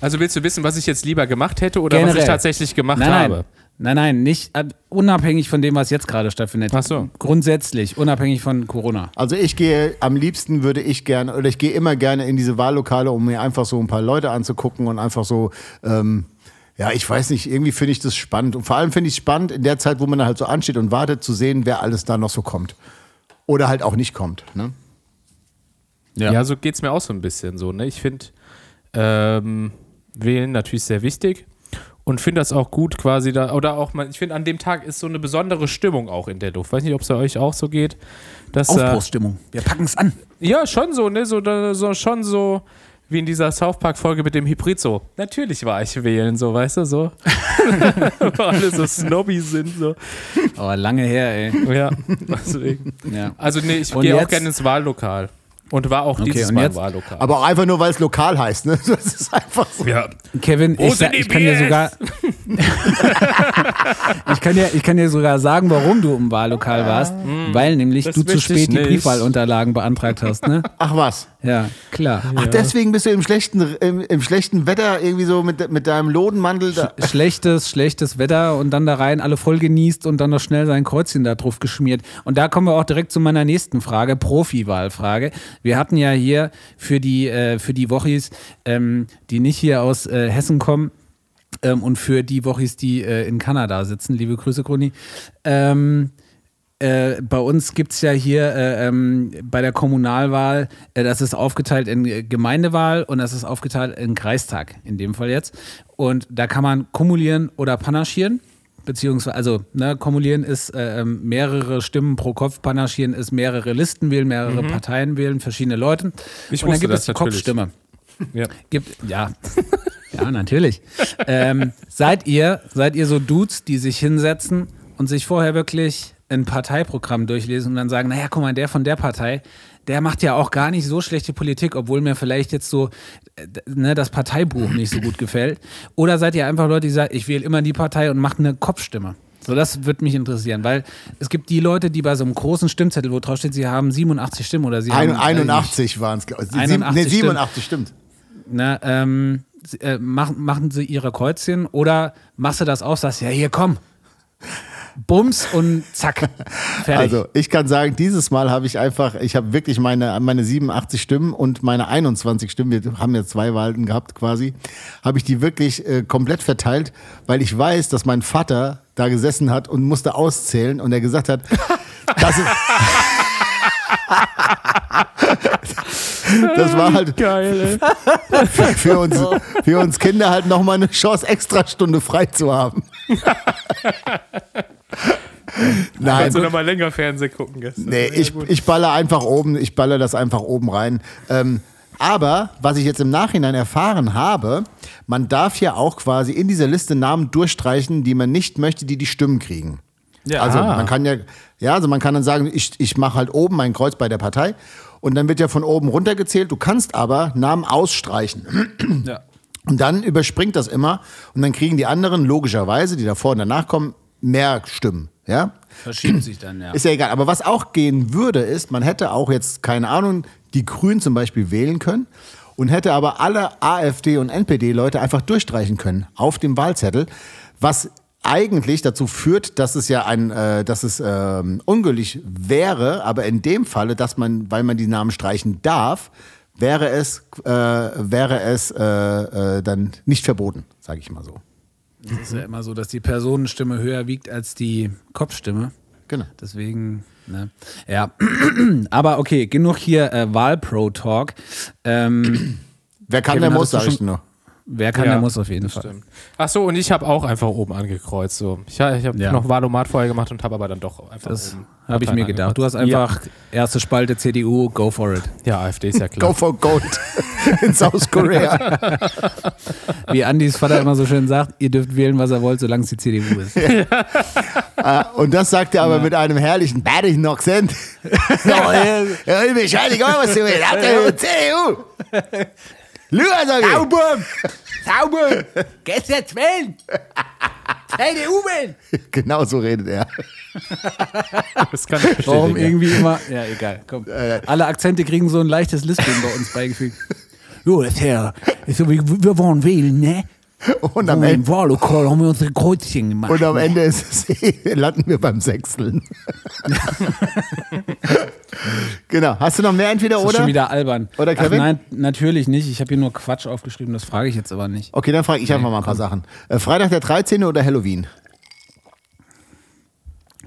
C: Also willst du wissen, was ich jetzt lieber gemacht hätte oder was
D: Generell.
C: ich tatsächlich gemacht
D: nein,
C: habe?
D: Nein, nein, nein, nicht äh, unabhängig von dem, was jetzt gerade stattfindet.
C: Ach so.
D: Grundsätzlich, unabhängig von Corona.
B: Also ich gehe, am liebsten würde ich gerne, oder ich gehe immer gerne in diese Wahllokale, um mir einfach so ein paar Leute anzugucken und einfach so, ähm, ja, ich weiß nicht, irgendwie finde ich das spannend. Und vor allem finde ich es spannend, in der Zeit, wo man halt so ansteht und wartet, zu sehen, wer alles da noch so kommt. Oder halt auch nicht kommt. Ne?
C: Ja, so geht es mir auch so ein bisschen so. Ne? Ich finde ähm, Wählen natürlich sehr wichtig und finde das auch gut quasi da, oder auch mal, ich finde an dem Tag ist so eine besondere Stimmung auch in der Luft. Weiß nicht, ob es bei euch auch so geht. Dass, äh,
D: Aufbruchsstimmung. Wir packen es an.
C: ja, schon so, ne? So, so, schon so wie in dieser South Park-Folge mit dem Hybrid so. Natürlich war ich wählen, so, weißt du, so. Wo alle so snobby sind, so.
D: Aber lange her, ey.
C: Ja, deswegen.
D: Ja.
C: Also, nee, ich gehe auch gerne ins Wahllokal. Und war auch
D: Okay,
C: dieses Mal
D: jetzt-
C: im Wahllokal.
B: Aber auch einfach nur, weil es lokal heißt. Ne? Das ist einfach so.
C: ja,
D: Kevin,
C: Wo
D: ich, sa- ich kann dir sogar. ich, kann dir, ich kann dir sogar sagen, warum du im Wahllokal warst. Weil nämlich
C: das
D: du zu spät die. Briefwahlunterlagen beantragt hast, ne?
B: Ach was.
D: Ja, klar.
B: Ach, deswegen bist du im schlechten, im, im schlechten Wetter irgendwie so mit, mit deinem Lodenmantel da.
D: Schlechtes, schlechtes Wetter und dann da rein, alle voll genießt und dann noch schnell sein Kreuzchen da drauf geschmiert. Und da kommen wir auch direkt zu meiner nächsten Frage, Profi-Wahlfrage. Wir hatten ja hier für die, äh, für die Wochis, ähm, die nicht hier aus äh, Hessen kommen, ähm, und für die Wochis, die äh, in Kanada sitzen, liebe Grüße, Gruni. Ähm, äh, bei uns gibt es ja hier äh, ähm, bei der Kommunalwahl, äh, das ist aufgeteilt in äh, Gemeindewahl und das ist aufgeteilt in Kreistag, in dem Fall jetzt. Und da kann man kumulieren oder panaschieren. Beziehungsweise, also ne, kumulieren ist äh, ähm, mehrere Stimmen pro Kopf, panaschieren ist mehrere Listen wählen, mehrere Parteien wählen, verschiedene Leute.
C: Ich
D: und dann gibt es die
C: natürlich.
D: Kopfstimme.
C: ja.
D: Gibt, ja. ja, natürlich. ähm, seid ihr, seid ihr so Dudes, die sich hinsetzen und sich vorher wirklich ein Parteiprogramm durchlesen und dann sagen, naja, guck mal, der von der Partei, der macht ja auch gar nicht so schlechte Politik, obwohl mir vielleicht jetzt so äh, ne, das Parteibuch nicht so gut gefällt. Oder seid ihr einfach Leute, die sagen, ich wähle immer die Partei und mache eine Kopfstimme? So, das würde mich interessieren, weil es gibt die Leute, die bei so einem großen Stimmzettel, wo drauf steht, sie haben 87 Stimmen oder sie haben weiß ich nicht,
B: 81 waren es, glaube ich.
D: 81
B: Nee, 87 stimmt.
D: na, ähm, äh, machen, machen sie ihre Kreuzchen oder machst du das auch, sagst, ja, hier komm. Bums und zack. Fertig.
B: Also ich kann sagen, dieses Mal habe ich einfach, ich habe wirklich meine, meine 87 Stimmen und meine 21 Stimmen, wir haben ja zwei Wahlen gehabt quasi, habe ich die wirklich äh, komplett verteilt, weil ich weiß, dass mein Vater da gesessen hat und musste auszählen und er gesagt hat, das ist, Das war halt
C: Geil,
B: für uns, für uns Kinder halt nochmal eine Chance, extra Stunde frei zu haben. Nein,
C: Kannst du noch mal länger Fernsehen gucken gestern.
B: Nee,
C: Ja,
B: ich,
C: gut.
B: ich baller einfach oben, ich baller das einfach oben rein. Ähm, aber was ich jetzt im Nachhinein erfahren habe, man darf ja auch quasi in dieser Liste Namen durchstreichen, die man nicht möchte, die die Stimmen kriegen.
D: Ja.
B: Also
C: Ah.
B: man kann ja, ja, also man kann dann sagen, ich, ich mache halt oben mein Kreuz bei der Partei und dann wird ja von oben runtergezählt. Du kannst aber Namen ausstreichen.
D: Ja.
B: Und dann überspringt das immer und dann kriegen die anderen logischerweise, die davor und danach kommen, mehr Stimmen. Ja?
D: Verschiebt sich dann, ja.
B: Ist ja egal. Aber was auch gehen würde, ist, man hätte auch jetzt, keine Ahnung, die Grünen zum Beispiel wählen können und hätte aber alle AfD und NPD-Leute einfach durchstreichen können auf dem Wahlzettel, was eigentlich dazu führt, dass es ja ein, äh, dass es ähm, ungültig wäre, aber in dem Falle, dass man, weil man die Namen streichen darf, wäre es, äh, wäre es äh, äh, dann nicht verboten, sage ich mal so.
D: Es ist ja immer so, dass die Personenstimme höher wiegt als die Kopfstimme.
B: Genau.
D: Deswegen, ne? Ja. Aber okay, genug hier äh, Wahl-Pro-Talk. Ähm,
B: Wer kann,
D: Kevin,
B: der muss, sage ich nur.
D: Wer kann,
C: Ja,
D: der muss auf jeden Fall.
C: Stimmt. Ach so, und ich habe auch einfach oben angekreuzt. So. Ich, ich habe
D: Ja.
C: noch Wahlomat vorher gemacht und habe aber dann doch einfach
D: Das habe ich mir gedacht. Du hast
C: angekreuzt.
D: einfach erste Spalte CDU, go for it.
C: Ja, ja AfD ist ja klar.
B: Go for Gold in South Korea.
D: Wie Andys Vater immer so schön sagt, ihr dürft wählen, was ihr wollt, solange es die CDU ist.
B: Ah, Und das sagt er aber mit einem herrlichen badischen Akzent. ja, äh, ja, ich bin scheißegal, was du willst. CDU. Lüger, sag ich.
D: Sauber! Sauber! Gehst jetzt wählen! CDU wählen!
B: Genau so redet er.
C: Das kann ich bestätigen.
D: Warum irgendwie immer. Ja, egal. Komm. Alle Akzente kriegen so ein leichtes Lispeln bei uns beigefügt. Jo, das wie- wir wollen wählen, ne?
B: Und am
D: Wo Im
B: Ende,
D: Wahllokal haben wir unsere Kreuzchen gemacht.
B: und am Ende ist es, landen wir beim Sechsteln. Genau. Hast du noch mehr entweder
D: das ist
B: oder?
D: schon wieder albern.
B: Oder Kevin?
D: Ach, nein, natürlich nicht. Ich habe hier nur Quatsch aufgeschrieben, das frage ich jetzt aber nicht.
B: Okay, dann frage ich einfach mal ein paar Sachen. Äh, Freitag der 13. oder Halloween?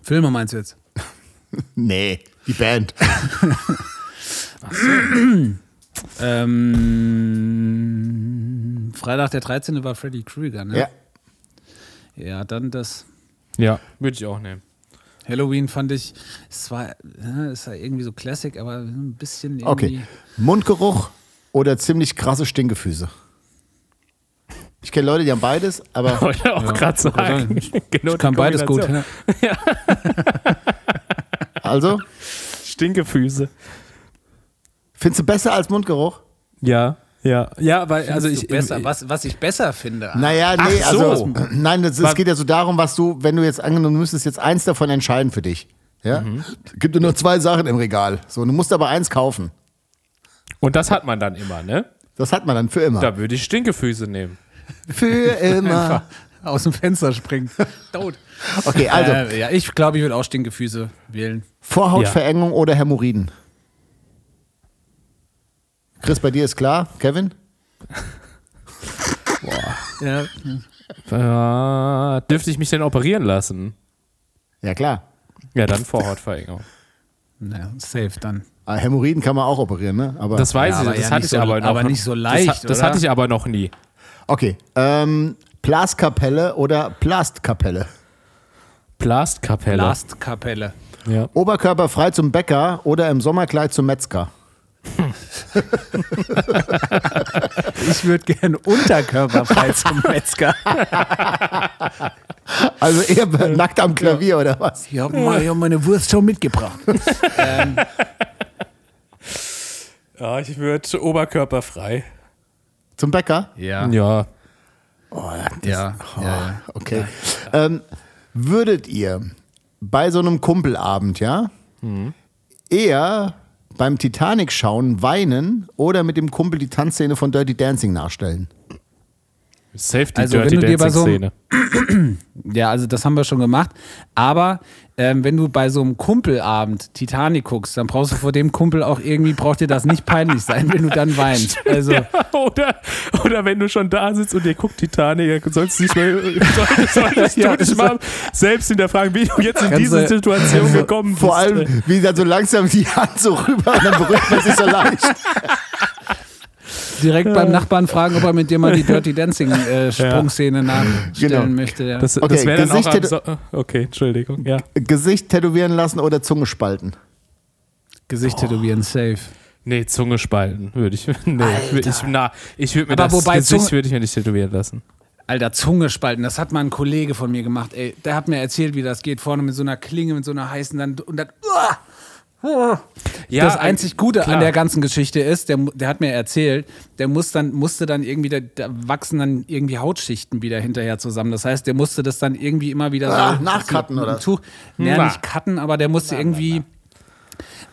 D: Filme meinst du jetzt?
B: Nee, die Band.
D: Ähm, Freitag der 13. war Freddy Krueger, ne?
B: Ja.
D: Ja, dann das.
C: Ja, würde ich auch nehmen.
D: Halloween fand ich, es war, ja, es war irgendwie so Classic, aber ein bisschen irgendwie.
B: Okay. Mundgeruch oder ziemlich krasse Stinkefüße? Ich kenne Leute, die haben beides, aber
C: Wollte ich auch gerade sagen. genau
D: Ich kann beides gut. Ja.
B: also,
C: Stinkefüße.
B: findest du besser als Mundgeruch?
C: Ja, ja. Ja, weil, also ich.
D: besser, was, was ich besser finde.
B: Naja, nee,
C: Ach so.
B: also, nein, das, es geht ja so darum, was du, wenn du jetzt angenommen, du müsstest jetzt eins davon entscheiden für dich. Ja? Gibt dir nur zwei Sachen im Regal. So, du musst aber eins kaufen.
C: Und das hat man dann immer, ne?
B: Das hat man dann für immer.
C: Da würde ich Stinkefüße nehmen.
B: Für immer.
D: Aus dem Fenster springen. Tot.
B: Okay, also,
D: äh, ja, ich glaube, ich würde auch Stinkefüße wählen.
B: Vorhautverengung oder Hämorrhoiden? Chris, bei dir ist klar. Kevin?
D: Ja.
C: Äh, dürfte ich mich denn operieren lassen?
B: Ja, klar.
C: Ja, dann Vorhautverengung.
D: Naja, safe dann.
B: Ah, Hämorrhoiden kann man auch operieren, ne? Aber,
C: Das weiß
D: Ja,
C: ich,
D: aber
C: das
D: ja
C: hatte
D: nicht
C: ich
D: so-
C: aber noch.
D: aber nicht so leicht,
C: Das, das
D: oder?
C: hatte ich aber noch nie.
B: okay. Ähm, Blaskapelle oder Plastkapelle?
C: Plastkapelle.
D: Blastkapelle.
C: Ja.
B: Oberkörper frei zum Bäcker oder im Sommerkleid zum Metzger?
D: Ich würde gern unterkörperfrei zum Metzger.
B: Also eher nackt am Klavier oder was?
D: Ich habe mal, ich hab meine Wurst schon mitgebracht.
C: ja, ich würde oberkörperfrei.
B: Zum Bäcker?
D: Ja.
C: Ja.
D: Ja. ja, ja.
B: Okay. Ähm, würdet ihr bei so einem Kumpelabend, ja, eher beim Titanic schauen weinen oder mit dem Kumpel die Tanzszene von Dirty Dancing nachstellen?
C: Safe die
D: Also,
C: Dirty
D: wenn du dir bei so
C: Dancing
D: einem-
C: Szene.
D: Ja, also das haben wir schon gemacht. Aber ähm, wenn du bei so einem Kumpelabend Titanic guckst, dann brauchst du vor dem Kumpel auch irgendwie, braucht dir das nicht peinlich sein, wenn du dann weinst. Also,
C: oder, oder wenn du schon da sitzt und dir guckt Titanic, sollst du dich mal, solltest, solltest
D: Ja,
C: du dich mal selbst hinterfragen, wie du jetzt in diese Situation gekommen bist.
B: Vor allem, wie dann so langsam die Hand so rüber und dann berührt man sich so leicht.
D: Direkt beim Nachbarn fragen, ob er mit dir mal die Dirty Dancing äh, Sprungszene nachstellen
B: Genau.
D: möchte. Ja.
C: Das,
B: Okay,
C: das wäre dann auch so Okay, Entschuldigung, ja.
B: Gesicht tätowieren lassen oder Zunge spalten.
D: Gesicht tätowieren, safe.
C: Nee, Zunge spalten würde ich. Nee, ich, na, ich würde mir
D: Aber
C: das
D: wobei
C: Gesicht würde ich mir nicht tätowieren lassen.
D: Alter, Zunge spalten, das hat mal ein Kollege von mir gemacht. Ey, der hat mir erzählt, wie das geht. Vorne mit so einer Klinge, mit so einer heißen, dann, und dann. Uah.
C: Ja,
D: das einzig Gute
C: klar.
D: an der ganzen Geschichte ist, der, der hat mir erzählt, der muss dann, musste dann irgendwie, da, da wachsen dann irgendwie Hautschichten wieder hinterher zusammen. Das heißt, der musste das dann irgendwie immer wieder
B: Ah,
D: so
B: nachcutten, oder?
D: Tuch. Naja,
C: Na.
D: nicht cutten, aber der musste irgendwie.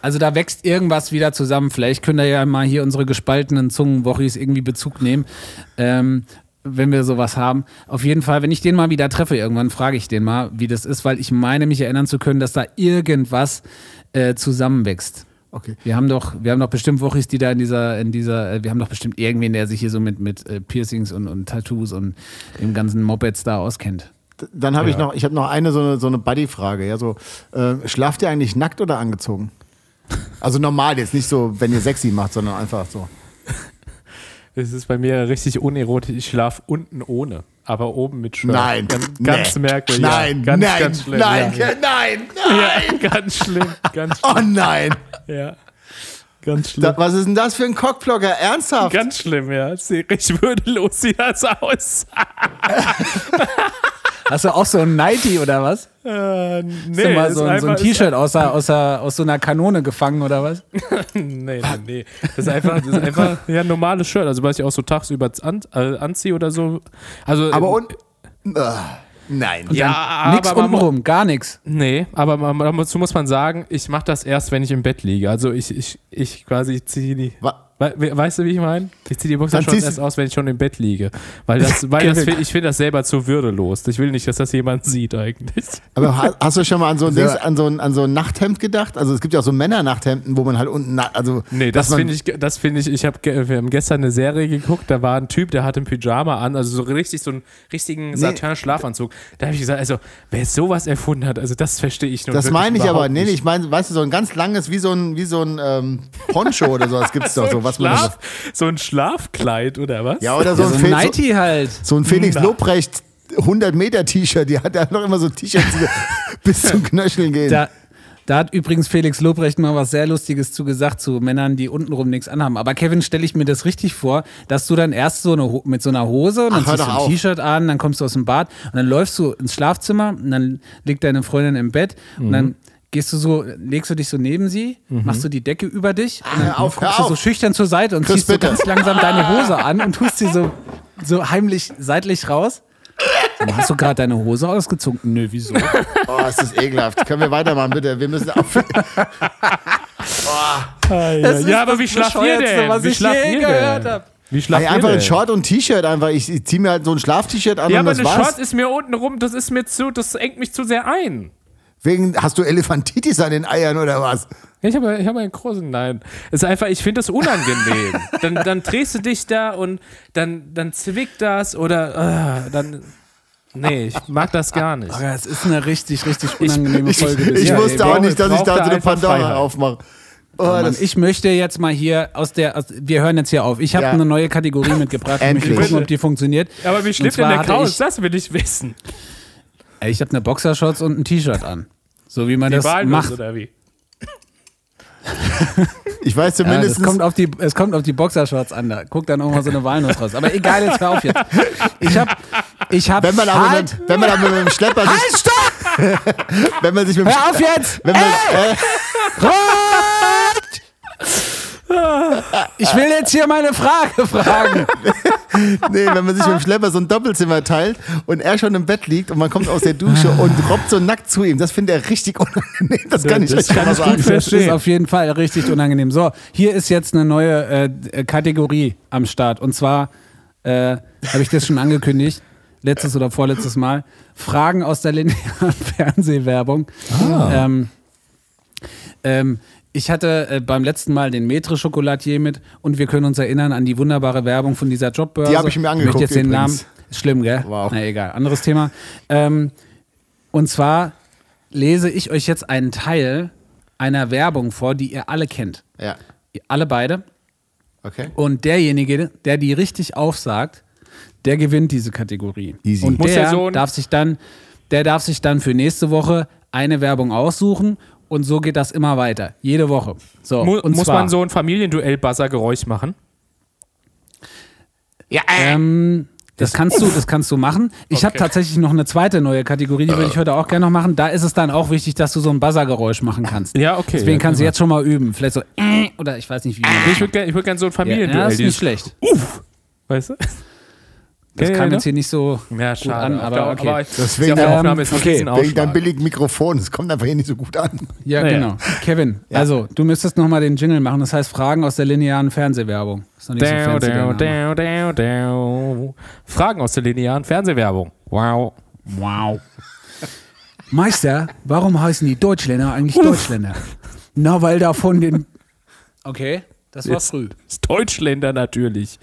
D: Also da wächst irgendwas wieder zusammen. Vielleicht könnt ihr ja mal hier unsere gespaltenen Zungenwochis irgendwie Bezug nehmen, ähm, wenn wir sowas haben. Auf jeden Fall, wenn ich den mal wieder treffe irgendwann, frage ich den mal, wie das ist, weil ich meine, mich erinnern zu können, dass da irgendwas äh, zusammenwächst.
B: Okay.
D: Wir haben doch, wir haben doch bestimmt Wochis, die da in dieser, in dieser, äh, wir haben doch bestimmt irgendwen, der sich hier so mit, mit äh, Piercings und, und Tattoos und dem ganzen Mopeds da auskennt.
B: Dann habe ich noch, ich habe noch eine so eine, so eine Buddy-Frage. Ja, so, äh, schlaft ihr eigentlich nackt oder angezogen? Also normal jetzt, nicht so, wenn ihr sexy macht, sondern einfach so.
C: Es ist bei mir richtig unerotisch. Ich schlafe unten ohne, aber oben mit Shirt.
B: Nein.
C: Ganz, ganz
B: nee.
C: merkwürdig.
B: Nein,
C: ja. ganz,
B: nein,
C: ganz schlimm.
B: nein,
C: ja.
B: nein, nein.
C: Ja, ganz schlimm. Ganz
B: Oh
C: schlimm.
B: nein.
C: Ja. Ganz schlimm.
B: Da, was ist denn das für ein Cockblocker? Ernsthaft?
C: Ganz schlimm, ja. Sieht richtig würdelos sieht das aus.
D: Hast du auch so ein Nighty oder was?
C: Äh, nee,
D: Hast du mal
C: ist
D: so, ein- so ein T-Shirt aus, der- aus, so einer Kanone gefangen oder was?
C: Nee, nee, nee. Das ist einfach, das ist einfach ja, ein normales Shirt. Also, was ich auch so tagsüber an, äh, anziehe oder so. Also,
B: Aber
C: ähm,
B: und. Äh, nein.
C: ja,
D: Nix
C: aber man mu-
D: untenrum, gar nichts.
C: Nee, aber man, man, dazu muss man sagen, ich mache das erst, wenn ich im Bett liege. Also ich, ich, ich quasi ziehe die.
B: Wa-
C: We weißt du, wie ich meine? Ich ziehe die
B: Dann
C: Boxershorts
B: ziehst-
C: erst aus, wenn ich schon im Bett liege. Weil, das, weil das, ich finde das selber zu würdelos. Ich will nicht, dass das jemand sieht eigentlich.
B: Aber ha- hast du schon mal an so, ein Dings, an, so ein, an so ein Nachthemd gedacht? Also es gibt ja auch so Männer-Nachthemden, wo man halt unten, also
C: Nee, das finde ich, das finde ich, ich habe, wir haben gestern eine Serie geguckt, da war ein Typ, der hatte ein Pyjama an, also so richtig so einen richtigen Satin-Schlafanzug. Da habe ich gesagt, also, wer sowas erfunden hat, also das verstehe ich nur
B: Das meine ich aber, nee, nee,
C: nicht.
B: ich meine, weißt du, so ein ganz langes, wie so ein, wie so ein ähm, Poncho oder sowas gibt es doch so. Was
C: Schlaf, so ein Schlafkleid oder was?
B: ja, oder so,
D: Ja,
B: ein,
D: so ein
B: so,
D: Nighty halt.
B: so ein Felix. Lobrecht 100 Meter T-Shirt, die hat ja noch immer so T-Shirts, die bis zum Knöcheln gehen.
D: Da, da hat übrigens Felix Lobrecht mal was sehr Lustiges zu gesagt zu Männern, die untenrum nichts anhaben. Aber Kevin, stelle ich mir das richtig vor, dass du dann erst so eine, mit so einer Hose und dann
B: Ach,
D: ziehst du ein. T-Shirt an, dann kommst du aus dem Bad und dann läufst du ins Schlafzimmer und dann liegt deine Freundin im Bett und
B: Mhm.
D: dann gehst du so, legst du dich so neben sie, machst du die Decke über dich und dann
B: auf,
D: guckst du so schüchtern zur Seite und
B: Chris,
D: ziehst so
B: bitte.
D: ganz langsam deine Hose an und tust sie so, so heimlich seitlich raus. Mal, Hast du gerade deine Hose ausgezogen? Nö, wieso?
B: Oh, ist das ekelhaft. Können wir weitermachen, bitte? Wir müssen auf.
C: ja,
D: Das ist
C: ja, aber wie schlaft ihr denn?
D: was
C: wie
D: ich
C: schlaft
D: je
C: ihr
D: gehört
C: denn?
D: hab.
C: Wie schlaft ihr
B: einfach
C: denn?
B: ein Short und ein T-Shirt einfach. Ich, ich ziehe mir halt so ein Schlaf-T-Shirt an
C: Ja,
B: und
C: aber
B: das
C: eine
B: war's.
C: Short ist mir unten rum, das ist mir zu, das engt mich zu sehr ein.
B: Wegen, hast du Elefantitis an den Eiern oder was?
C: Ja, Ich habe, ich habe einen großen Nein. Es ist einfach, ich finde das unangenehm. dann, dann drehst du dich da und dann, dann zwickt das oder ah, dann. Nee, ich mag das gar nicht.
D: Aber es ist eine richtig, richtig unangenehme
B: Ich,
D: Folge.
B: ich
C: Ja,
B: wusste
C: ey,
B: auch nicht, dass ich da so eine Pandora aufmache. Oh,
D: Mann,
B: das,
D: ich möchte jetzt mal hier aus der, aus, wir hören jetzt hier auf. Ich habe
B: Ja.
D: eine neue Kategorie mitgebracht. Ich möchte
B: Endlich.
D: gucken, ob die funktioniert.
C: Aber wie schlimm denn der
D: ich-
C: Das will ich wissen.
D: Ey, Ich habe eine Boxershorts und ein T-Shirt an. So wie man
C: Die
D: das
C: Wahllos
D: macht.
C: oder wie?
B: ich weiß
D: Ja,
B: zumindest.
D: das kommt auf die, es kommt auf die Boxershorts an. Da guckt dann auch mal so eine Walnuss raus. Aber egal, jetzt hör auf jetzt. Ich habe, ich habe,
B: wenn man aber
D: halt,
B: mit, wenn man aber mit dem Schlepper sich,
D: halt, stopp!
B: wenn man sich mit dem
D: Hör auf jetzt!
B: wenn man, äh,
D: Ich will jetzt hier meine Frage fragen.
B: nee, wenn man sich mit dem Schlepper so ein Doppelzimmer teilt und er schon im Bett liegt und man kommt aus der Dusche und robbt so nackt zu ihm, das findet er richtig unangenehm. Das kann ich
C: das
B: euch
C: kann ich gut
B: sagen.
D: Das
C: verstehen.
D: ist auf jeden Fall richtig unangenehm. So, hier ist jetzt eine neue äh, Kategorie am Start. Und zwar äh, habe ich das schon angekündigt. Letztes oder vorletztes Mal. Fragen aus der linearen Fernsehwerbung. Ähm, ähm, ich hatte äh, beim letzten Mal den Metre Chocolatier mit und wir können uns erinnern an die wunderbare Werbung von dieser Jobbörse.
B: Die hab ich mir angeguckt
D: Ich möchte jetzt den
B: übrigens.
D: Namen. Ist schlimm, gell?
B: Wow.
D: Na egal, anderes Thema. Ähm, und zwar lese ich euch jetzt einen Teil einer Werbung vor, die ihr alle kennt.
B: Ja.
D: Ihr alle beide.
B: Okay.
D: Und derjenige, der die richtig aufsagt, der gewinnt diese Kategorie.
B: Easy.
D: Und der
C: der
D: darf sich dann, der darf sich dann für nächste Woche eine Werbung aussuchen und so geht das immer weiter. Jede Woche. So,
C: Mu
D: und
C: muss
D: zwar,
C: man so ein Familienduell-Buzzer-Geräusch machen?
B: Ja,
D: Ähm, das kannst du, das kannst du machen. Ich habe
C: Okay.
D: tatsächlich noch eine zweite neue Kategorie, die würde ich heute auch gerne noch machen. Da ist es dann auch wichtig, dass du so ein Buzzergeräusch machen kannst.
C: Ja, okay.
D: Deswegen
C: ja,
D: kannst du jetzt schon mal üben. Vielleicht so äh, oder ich weiß nicht wie.
C: Ich würde gerne würd gern so ein Familienduell.
D: ja, ist nicht schlecht.
C: Uff. Weißt du?
D: Das
C: Kennt
D: kam
C: ihr
D: jetzt hier nicht so
C: Ja,
D: gut an, aber
C: der-
D: okay.
C: aber
B: Deswegen-
C: die Aufnahme ist
D: Ähm,
C: ein
D: okay.
B: Wegen deinem billigen Mikrofon. Es kommt einfach hier nicht so gut an.
D: Ja,
C: Naja.
D: genau. Kevin, also du müsstest nochmal den Jingle machen. Das heißt Fragen aus der linearen Fernsehwerbung. Ist noch nicht so.
C: Fragen aus der linearen Fernsehwerbung. Wow.
D: Wow. Meister, warum heißen die Deutschländer eigentlich Deutschländer? Na, weil da von den. Okay, das war
C: Jetzt-
D: früh.
C: Das ist Deutschländer natürlich.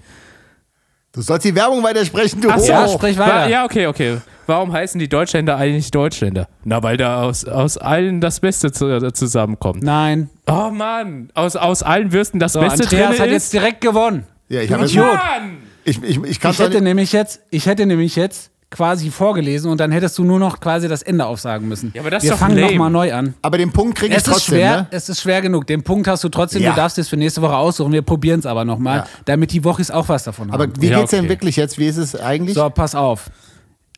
B: Du sollst die Werbung weitersprechen, du
C: Ach so.
D: Ja, sprich weiter.
C: Ja, okay, okay. Warum heißen die Deutschländer eigentlich Deutschländer? Na, weil da aus, aus allen das Beste zu, zusammenkommt.
D: Nein.
C: Oh Mann, aus, aus allen Würsten das
D: So,
C: Beste
D: Andreas
C: drin
D: hat
C: ist.
D: jetzt direkt gewonnen.
B: Ja, ich habe.
D: Idiot.
C: Mann!
B: Ich, ich, ich kann
D: Ich hätte nämlich jetzt, ich hätte nämlich jetzt quasi vorgelesen und dann hättest du nur noch quasi das Ende aufsagen müssen.
C: Ja, aber das ist
D: Wir
C: doch
D: fangen
C: lame.
D: nochmal neu an.
B: Aber den Punkt kriege ich
D: Es ist
B: trotzdem,
D: schwer,
B: ne?
D: es ist schwer genug. Den Punkt hast du trotzdem.
B: Ja.
D: Du darfst es für nächste Woche aussuchen. Wir probieren es aber nochmal,
B: Ja.
D: damit die Wochis auch was davon
B: Aber
D: haben.
B: wie
C: Ja,
B: geht's denn
C: okay.
B: wirklich jetzt? Wie ist es eigentlich?
D: So, pass auf.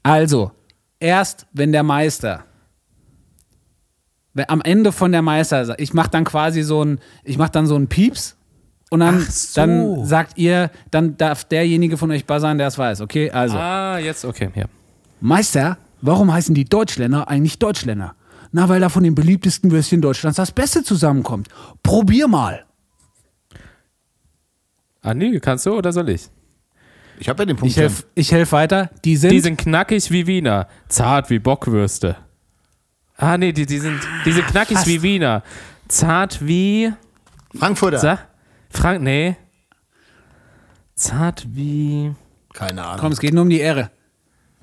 D: Also, erst wenn der Meister, wenn am Ende von der Meister, ich mache dann quasi so ein, ich mache dann so ein Pieps und dann,
C: so.
D: dann sagt ihr, dann darf derjenige von euch buzzern, der es weiß. Okay, also.
C: Ah, jetzt, okay, ja.
D: Meister, warum heißen die Deutschländer eigentlich Deutschländer? Na, weil da von den beliebtesten Würstchen Deutschlands das Beste zusammenkommt. Probier mal.
C: Andi, kannst du oder soll ich?
B: Ich habe ja den Punkt.
D: Ich helfe helf weiter. Die sind,
C: Die sind knackig wie Wiener, zart wie Bockwürste. Ah, nee, die, die, sind, die sind knackig wie Wiener, zart wie.
B: Frankfurter.
C: Sag, Frank, nee. Zart wie.
B: Keine Ahnung.
D: komm, es geht nur um die Ehre.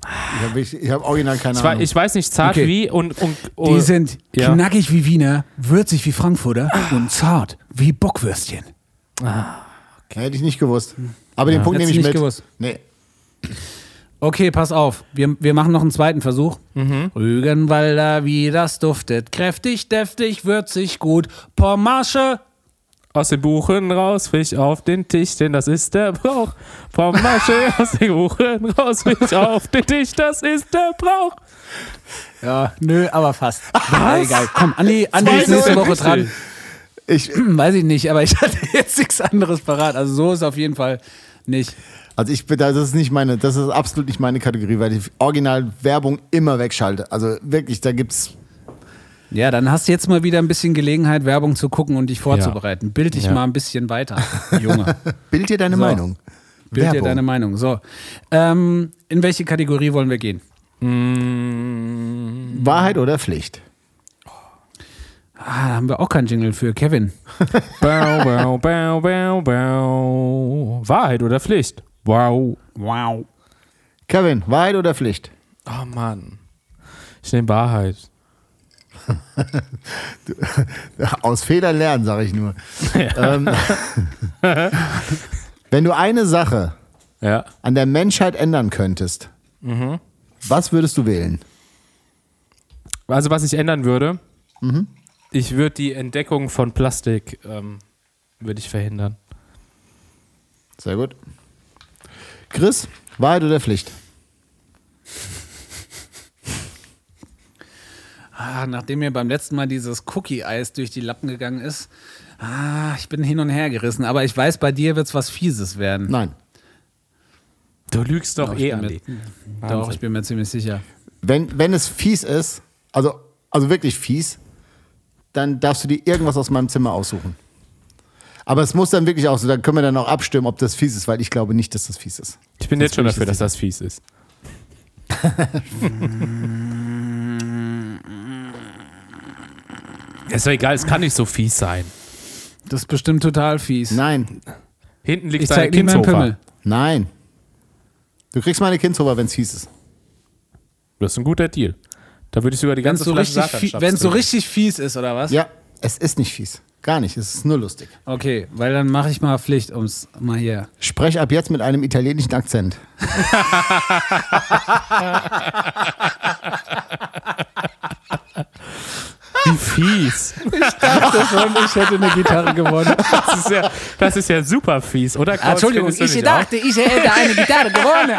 B: Ich habe ich, ich hab original keine
C: Ich,
B: Ahnung.
C: ich weiß nicht, zart
D: Okay.
C: wie und. und, und
D: Die sind
C: ja.
D: knackig wie Wiener, würzig wie Frankfurter und zart wie Bockwürstchen.
B: Hätte ich nicht gewusst. Aber den Punkt nehme
D: Hättest
B: ich
D: du
B: mit.
D: nicht gewusst.
B: Nee.
D: Okay, pass auf. Wir, wir machen noch einen zweiten Versuch. Rügenwalder, wie das duftet. Kräftig, deftig, würzig, gut. Pommasche.
C: Aus den Buchen raus, frisch auf den Tisch, denn das ist der Brauch. Vom Masche aus den Buchen raus, frisch auf den Tisch, das ist der Brauch.
D: Ja, nö, aber fast. Ja, egal. Komm, Andi, Andi ist nächste
C: 2-0,
D: Woche
C: richtig.
D: dran.
B: Ich,
D: Weiß ich nicht, aber ich hatte jetzt nichts anderes parat. Also so ist auf jeden Fall nicht.
B: also ich bin, das ist nicht meine, das ist absolut nicht meine Kategorie, weil ich original Werbung immer wegschalte. Also wirklich, da gibt's.
D: Ja, dann hast du jetzt mal wieder ein bisschen Gelegenheit, Werbung zu gucken und dich vorzubereiten. Bild dich
C: Ja.
D: mal ein bisschen weiter, Junge.
B: Bild dir deine
D: So.
B: Meinung.
D: Bild dir
B: Werbung.
D: deine Meinung. So, ähm, in welche Kategorie wollen wir gehen?
B: Wahrheit oder Pflicht?
D: Ah, da haben wir auch keinen Jingle für. Kevin.
C: Bau, bau, bau, bau, bau. Wahrheit oder Pflicht? Wow.
D: Wow.
B: Kevin, Wahrheit oder Pflicht?
C: Oh Mann. Ich nehme Wahrheit.
B: Aus Fehlern lernen, sage ich nur. Ähm, wenn du eine Sache
C: Ja.
B: an der Menschheit ändern könntest, was würdest du wählen?
C: Also was ich ändern würde, ich würde die Entdeckung von Plastik ähm, würde ich verhindern.
B: Sehr gut. Chris, Wahrheit oder Pflicht?
D: Ah, nachdem mir beim letzten Mal dieses Cookie-Eis durch die Lappen gegangen ist, ah, ich bin hin und her gerissen. Aber ich weiß, bei dir wird es was Fieses werden.
B: Nein.
C: Du lügst doch
D: Doch,
C: eh
D: ich bin
C: an die.
D: mir, doch, ich bin mir ziemlich sicher.
B: Wenn, wenn es fies ist, also, also wirklich fies, dann darfst du dir irgendwas aus meinem Zimmer aussuchen. Aber es muss dann wirklich auch so, dann können wir dann auch abstimmen, ob das fies ist, weil ich glaube nicht, dass das fies ist.
C: Ich bin jetzt schon dafür,
B: das
C: dass das fies ist. ist doch egal, es kann nicht so fies sein.
D: Das ist bestimmt total fies.
B: Nein,
C: Hinten liegt
D: ich
C: dein
D: zeig dir meinen
C: Kindssofa.
D: Pimmel.
B: nein. Du kriegst meine Kindshofer, wenn es fies ist.
C: Das ist ein guter Deal. Da würde ich sogar die
D: Wenn es
C: ganze
D: so,
C: Flasche
D: richtig fie-
C: Satan-Schnaps
D: wenn's so richtig fies ist, oder was?
B: Ja, es ist nicht fies. Gar nicht. Es ist nur lustig.
D: Okay, weil dann mache ich mal Pflicht, ums mal hier.
B: Sprech ab jetzt mit einem italienischen Akzent.
C: Wie fies.
D: dachte schon, ich hätte eine Gitarre gewonnen.
C: Das ist ja, das ist ja super fies, oder? Klaus,
D: Entschuldigung, ich
C: nicht auch?
D: dachte, ich hätte eine Gitarre gewonnen.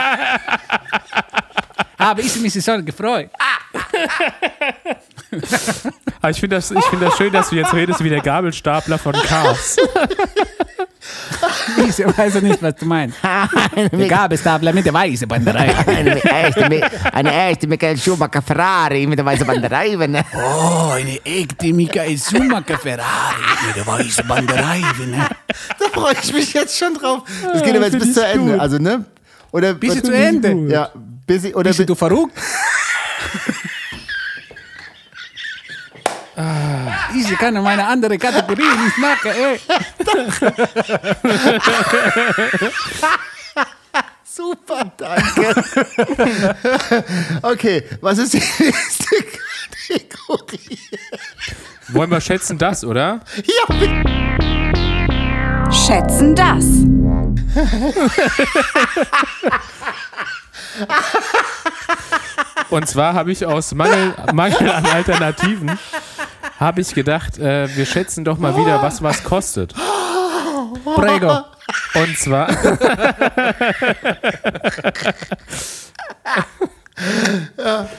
D: Aber ich mich so gefreut.
C: Aber ich finde das, ich find das schön, dass du jetzt redest wie der Gabelstapler von Cars.
D: Ich weiß nicht, was du meinst. Der Gabelstapler mit der weißen Banderei.
B: Eine echte, eine echte Michael Schumacher Ferrari mit der weißen Banderei.
D: Oh, eine echte Michael Schumacher Ferrari mit der weißen Banderei. Ne?
B: Da freue ich mich jetzt schon drauf. Das geht aber jetzt bis zu Ende. Also, ne? Oder
D: Bis zu Ende.
B: Ja, bis ich, oder
D: Bist du verrückt? Ich kann meine andere Kategorie nicht machen, ey.
B: Super, danke. okay, was ist die nächste Kategorie?
C: Wollen wir schätzen das, oder?
B: Ja, bitte.
A: Schätzen das.
C: Und zwar habe ich aus Mangel, Mangel an Alternativen habe ich gedacht, äh, wir schätzen doch mal wieder, was was kostet.
D: Prego.
C: Und zwar,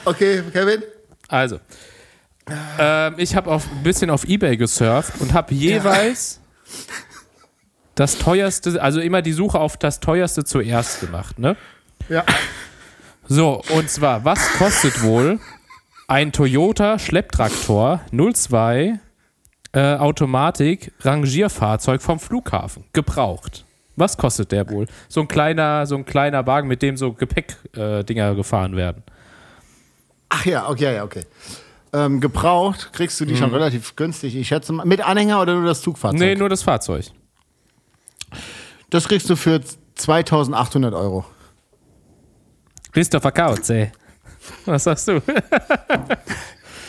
B: Okay, Kevin.
C: also, ähm, ich habe ein bisschen auf Ebay gesurft und habe jeweils das teuerste, also immer die Suche auf das teuerste zuerst gemacht, ne?
B: Ja.
C: So, und zwar, was kostet wohl ein Toyota Schlepptraktor 02 äh, Automatik Rangierfahrzeug vom Flughafen gebraucht? Was kostet der wohl? So ein kleiner, so ein kleiner Wagen, mit dem so Gepäckdinger äh, Dinger gefahren werden.
B: Ach ja, okay, ja, okay. Ähm, gebraucht kriegst du die schon relativ günstig. Ich schätze mal. Mit Anhänger oder nur das Zugfahrzeug?
C: Nee, nur das Fahrzeug.
B: Das kriegst du für 2800 Euro.
C: Christopher Kautz, ey. Was sagst du?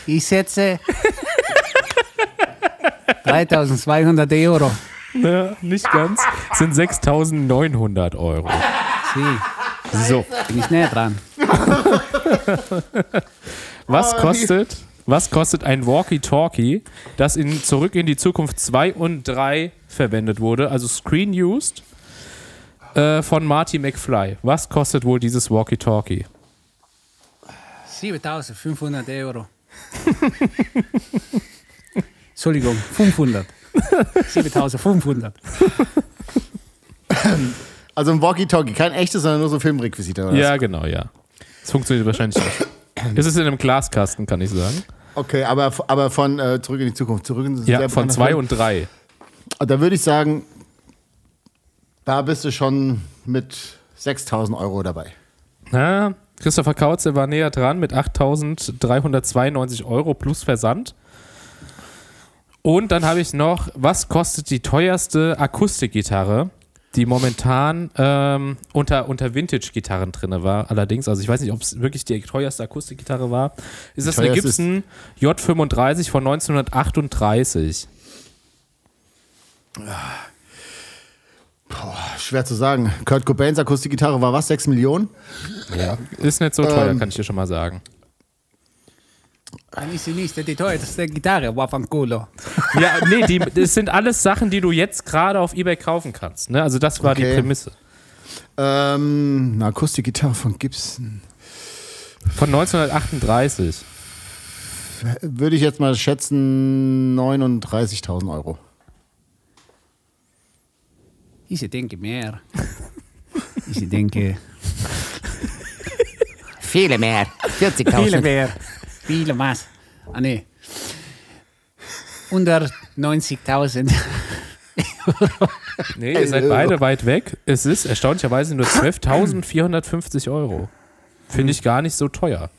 D: Ich setze 3200 Euro.
C: Ja, nicht ganz. Sind 6.900 Euro.
D: Sie,
C: So,
D: bin ich näher dran.
C: was kostet, was kostet ein Walkie-Talkie, das in Zurück in die Zukunft 2 und 3 verwendet wurde, also Screen Used, äh, von Marty McFly? Was kostet wohl dieses Walkie-Talkie?
D: 7500 Euro. Entschuldigung, 500. 7500.
B: Also ein Walkie-Talkie, kein echtes, sondern nur so Filmrequisite. Oder was?
C: Ja, genau, ja. Das funktioniert wahrscheinlich nicht. Es ist in einem Glaskasten, kann ich sagen.
B: Okay, aber, aber von äh, Zurück in die Zukunft. Zurück in
C: Ja, von
B: bekannter
C: 2
B: Film.
C: und 3.
B: Da würde ich sagen, da bist du schon mit 6000 Euro dabei.
C: Ja, Christopher Kautze war näher dran mit 8.392 Euro plus Versand. Und dann habe ich noch, was kostet die teuerste Akustikgitarre, die momentan ähm, unter, unter Vintage-Gitarren drin war. Allerdings, also ich weiß nicht, ob es wirklich die teuerste Akustikgitarre war. Ist das eine Gibson J35 von 1938?
B: Schwer zu sagen. Kurt Cobains Akustikgitarre war was? 6 Millionen?
C: Ja. Ist nicht so teuer,
B: Ähm.
C: kann ich dir schon mal sagen.
D: Dann ist sie nicht die teuerste Gitarre, Wafankulo.
C: Ja, nee, die, das sind alles Sachen, die du jetzt gerade auf Ebay kaufen kannst. Ne? Also das war die
B: Okay.
C: Prämisse.
B: Ähm, eine Akustikgitarre von Gibson.
C: Von 1938.
B: Würde ich jetzt mal schätzen 39.000 Euro.
D: Ich denke mehr. Ich denke
A: Viele mehr. 40.000.
D: viele mehr. Viele was. Ah, nee. Unter 90.000
C: Nee, ihr seid beide weit weg. Es ist erstaunlicherweise nur 12.450 Euro. Finde ich gar nicht so teuer.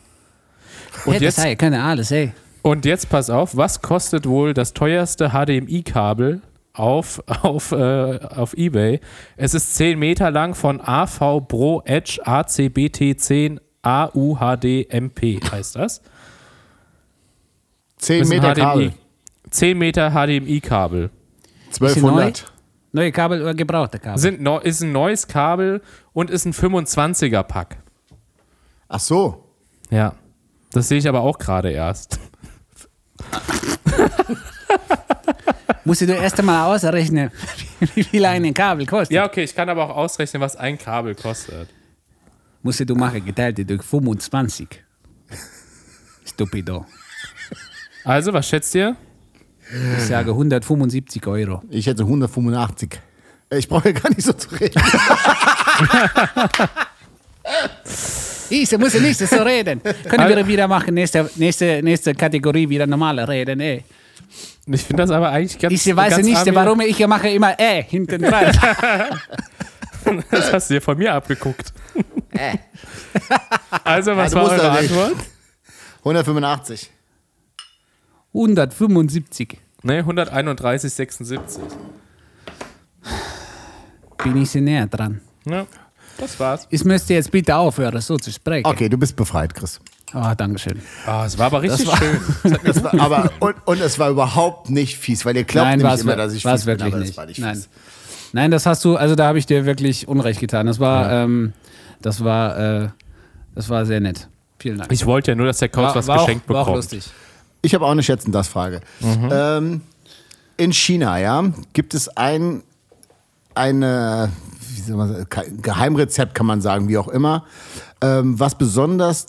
C: Und
D: Hey, das
C: jetzt,
D: sei, keine alles, ey.
C: und jetzt pass auf, was kostet wohl das teuerste HDMI-Kabel auf, auf, äh, auf Ebay? Es ist 10 Meter lang von AV Pro Edge ACBT10 AUHD MP, heißt das.
B: 10
C: Ist ein
B: Meter
C: HDMI.
B: Kabel.
C: 10 Meter HDMI-Kabel.
B: 1200.
D: Neue Kabel oder gebrauchte Kabel?
C: Sind neu- Ist ein neues Kabel und ist ein 25er-Pack.
B: Ach so.
C: Ja. Das sehe ich aber auch gerade erst.
D: Musst du erst einmal ausrechnen, wie viel ein Kabel kostet.
C: Ja, okay, ich kann aber auch ausrechnen, was ein Kabel kostet.
D: Musst du machen, geteilt durch 25. Stupido.
C: Also, was schätzt ihr?
D: Ich sage 175 Euro.
B: Ich hätte 185. Äh, Ich brauche ja gar nicht so zu reden.
D: Ich muss ja nicht so reden. Können wir wieder machen, nächste, nächste, nächste Kategorie wieder normal reden, ey.
C: Ich finde das aber eigentlich ganz
D: Ich weiß
C: ganz
D: nicht, warum ich mache immer äh hinten dran.
C: Das hast du dir von mir abgeguckt. also, was
B: du
C: war eure. Antwort?
B: 185.
D: 175.
C: Ne, 131,76.
D: Bin ich sehr näher dran.
C: Ja, das war's.
D: Ich müsste jetzt bitte aufhören, so zu sprechen.
B: Okay, du bist befreit, Chris.
D: Ah, Dankeschön.
C: Ah, es war aber richtig
B: war-
C: schön.
B: Das war, aber, und, und es war überhaupt nicht fies, weil ihr glaubt
D: Nein, war
B: nämlich immer, dass ich fies bin,
D: wirklich
B: aber
D: nicht.
B: das war nicht
D: Nein.
B: fies.
D: Nein, das hast du, also da habe ich dir wirklich Unrecht getan. Das war, ähm, das war, äh, das war sehr nett. Vielen Dank.
C: Ich wollte ja nur, dass der
D: war,
C: was
D: war
C: geschenkt
D: auch, war auch
C: bekommt.
D: lustig.
B: Ich habe auch eine Schätzen das Frage. Ähm, in China, ja, gibt es ein eine wie soll man Geheimrezept, kann man sagen, wie auch immer, ähm, was besonders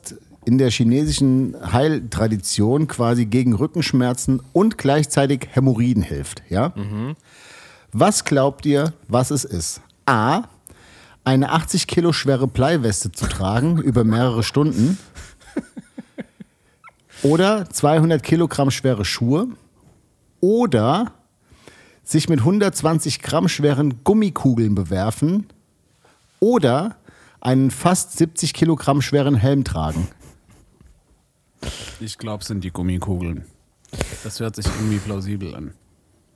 B: in der chinesischen Heiltradition quasi gegen Rückenschmerzen und gleichzeitig Hämorrhoiden hilft. Ja? Was glaubt ihr, was es ist? A. Eine 80 Kilo schwere Bleiweste zu tragen über mehrere Stunden. Oder 200 Kilogramm schwere Schuhe. Oder sich mit 120 Gramm schweren Gummikugeln bewerfen. Oder einen fast 70 Kilogramm schweren Helm tragen.
D: Ich glaube, es sind die Gummikugeln. Das hört sich irgendwie plausibel an.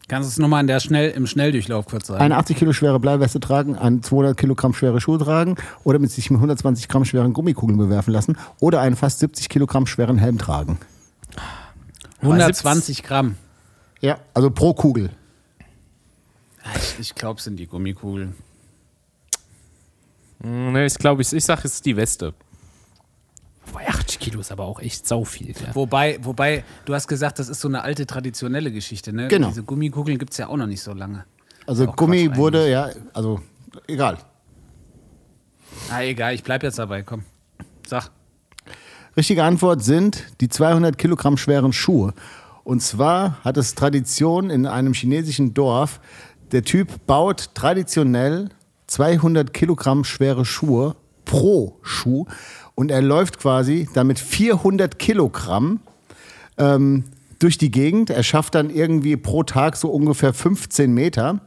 D: Kannst du es nochmal in der Schnell, im Schnelldurchlauf kurz sagen?
B: Eine 80 Kilo schwere Bleiweste tragen, einen 200 Kilogramm schwere Schuhe tragen oder mit sich mit 120 Gramm schweren Gummikugeln bewerfen lassen oder einen fast 70 Kilogramm schweren Helm tragen.
D: 120 Gramm.
B: Ja, also pro Kugel.
D: Ich, ich glaube, es sind die Gummikugeln.
C: Hm, Ne, ich glaube, ich, ich sage, es ist die Weste. Wobei 80 Kilo ist aber auch echt sau viel. Ja.
D: Wobei, wobei, du hast gesagt, das ist so eine alte traditionelle Geschichte, ne?
B: Genau.
D: Diese Gummikugeln gibt es ja auch noch nicht so lange.
B: Also
D: Auch
B: Gummi
D: Quatsch
B: wurde, ja, also egal.
D: Ah, egal, ich bleib jetzt dabei, komm. Sag.
B: Richtige Antwort sind die 200 Kilogramm schweren Schuhe. Und zwar hat es Tradition in einem chinesischen Dorf. Der Typ baut traditionell 200 Kilogramm schwere Schuhe pro Schuh und er läuft quasi damit 400 Kilogramm ähm, durch die Gegend. Er schafft dann irgendwie pro Tag so ungefähr 15 Meter.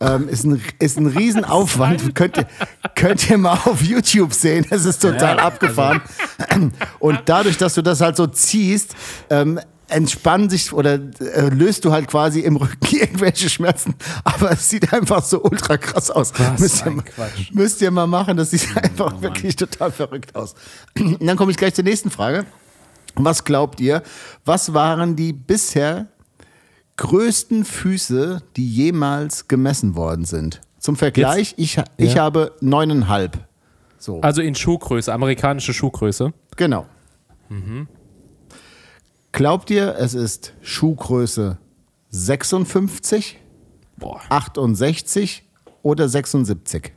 B: Ähm, ist, ein, ist ein Riesenaufwand. Könnt ihr, könnt ihr mal auf YouTube sehen. Es ist total abgefahren. Und dadurch, dass du das halt so ziehst, ähm, entspannen sich oder äh, löst du halt quasi im Rücken irgendwelche Schmerzen. Aber es sieht einfach so ultra krass aus. müsst, ihr mal,
C: Quatsch.
B: müsst ihr mal machen. Das sieht einfach wirklich total verrückt aus. Und dann komme ich gleich zur nächsten Frage. Was glaubt ihr, was waren die bisher größten Füße, die jemals gemessen worden sind? Zum Vergleich, ich, ha- ich
C: Ja.
B: habe neuneinhalb. So,
C: Also in Schuhgröße, amerikanische Schuhgröße.
B: genau. Glaubt ihr, es ist Schuhgröße 56,
C: Boah.
B: 68 oder 76?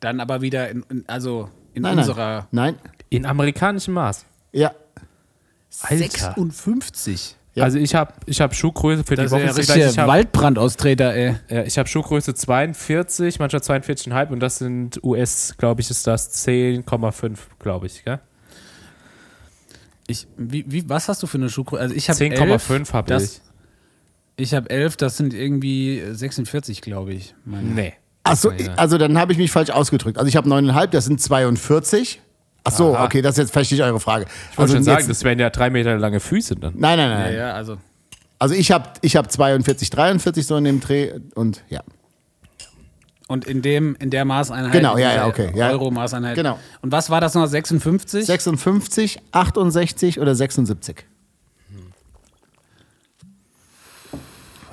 D: Dann aber wieder in, in also in
B: Nein,
D: unserer
B: nein. Nein,
C: In amerikanischem Maß.
B: ja.
C: Alter.
D: 56.
B: Ja.
C: Also ich habe ich hab Schuhgröße für
D: Das
C: die Woche.
D: ja
C: ist
D: richtiger
C: ich habe
D: Waldbrandaustreter, ey.
C: ja, ich hab Schuhgröße 42, manchmal 42,5 und das sind US, glaube ich, ist das 10,5, glaube ich. Gell?
D: Ich, wie, wie, was hast du für eine Schuhgröße? Also ich habe
C: 10,5 habe
D: das-
C: ich.
D: Ich habe 11, das sind irgendwie 46, glaube ich. Meine.
C: Nee.
B: Achso,
C: Ja.
B: also dann habe ich mich falsch ausgedrückt. Also ich habe 9,5, das sind 42. Achso,
C: Aha.
B: okay, das ist jetzt verstehe ich eure Frage.
C: Ich wollte schon sagen,
B: jetzt,
C: das wären ja drei Meter lange Füße dann.
B: Nein, nein,
D: Ja,
B: nein.
D: ja, also.
B: Also ich habe ich hab 42, 43 so in dem Dreh und ja.
D: Und in dem, in der Maßeinheit.
B: Genau, ja, ja, okay, ja.
D: Euro-Maßeinheit.
B: Genau.
D: Und was war das noch? 56?
B: 56, 68 oder 76?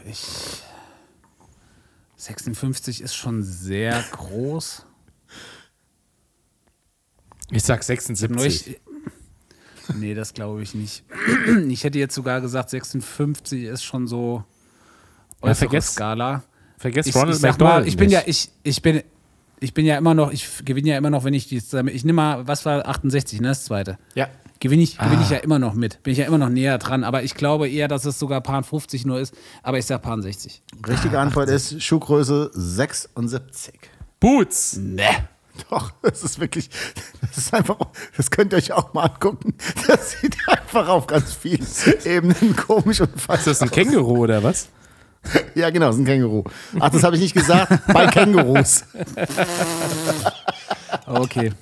D: Ich, 56 ist schon sehr groß.
C: Ich sag
D: Nur
C: 76.
D: ich, nee, das glaube ich nicht. Ich hätte jetzt sogar gesagt, 56 ist schon so
C: Ja,
D: äußere
C: vergiss-
D: Skala.
C: Vergesst
D: Ich,
C: Ronald
D: ich sag
C: McDonald
D: mal, ich bin
C: nicht.
D: ja, ich, ich bin, ich bin ja immer noch, ich gewinne ja immer noch, wenn ich die, ich nehme mal, was war 68, ne, das zweite.
C: Ja.
D: Gewinne ich, gewinne
C: Ah.
D: ich ja immer noch mit. Bin ich ja immer noch näher dran. Aber ich glaube eher, dass es sogar Paar 50 nur ist. Aber ich sag Paar 60.
B: Richtige Antwort ist Schuhgröße 76.
C: Boots.
D: Ne.
B: Doch, das ist wirklich, das ist einfach, das könnt ihr euch auch mal angucken. Das sieht einfach auf ganz vielen Ebenen komisch und falsch
C: Ist das ein
B: aus.
C: Känguru oder was?
B: Ja, genau, das ist ein Känguru. Ach, das habe ich nicht gesagt, bei Kängurus.
D: Okay.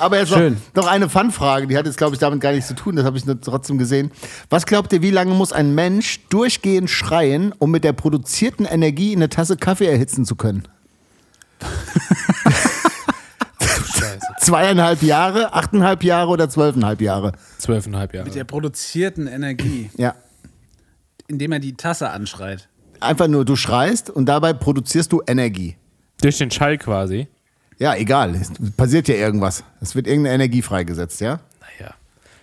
B: Aber jetzt noch,
D: Schön.
B: noch eine Fun-Frage, die hat jetzt, glaube ich, damit gar nichts zu tun, das habe ich nur trotzdem gesehen. Was glaubt ihr, wie lange muss ein Mensch durchgehend schreien, um mit der produzierten Energie eine Tasse Kaffee erhitzen zu können? Zweieinhalb Jahre, achteinhalb Jahre oder zwölfeinhalb Jahre?
C: Zwölfeinhalb Jahre.
D: Mit der produzierten Energie,
B: Ja.
D: indem er die Tasse anschreit.
B: Einfach nur, du schreist und dabei produzierst du Energie.
C: Durch den Schall quasi.
B: Ja, egal. Es passiert ja irgendwas. Es wird irgendeine Energie freigesetzt, ja?
C: Naja,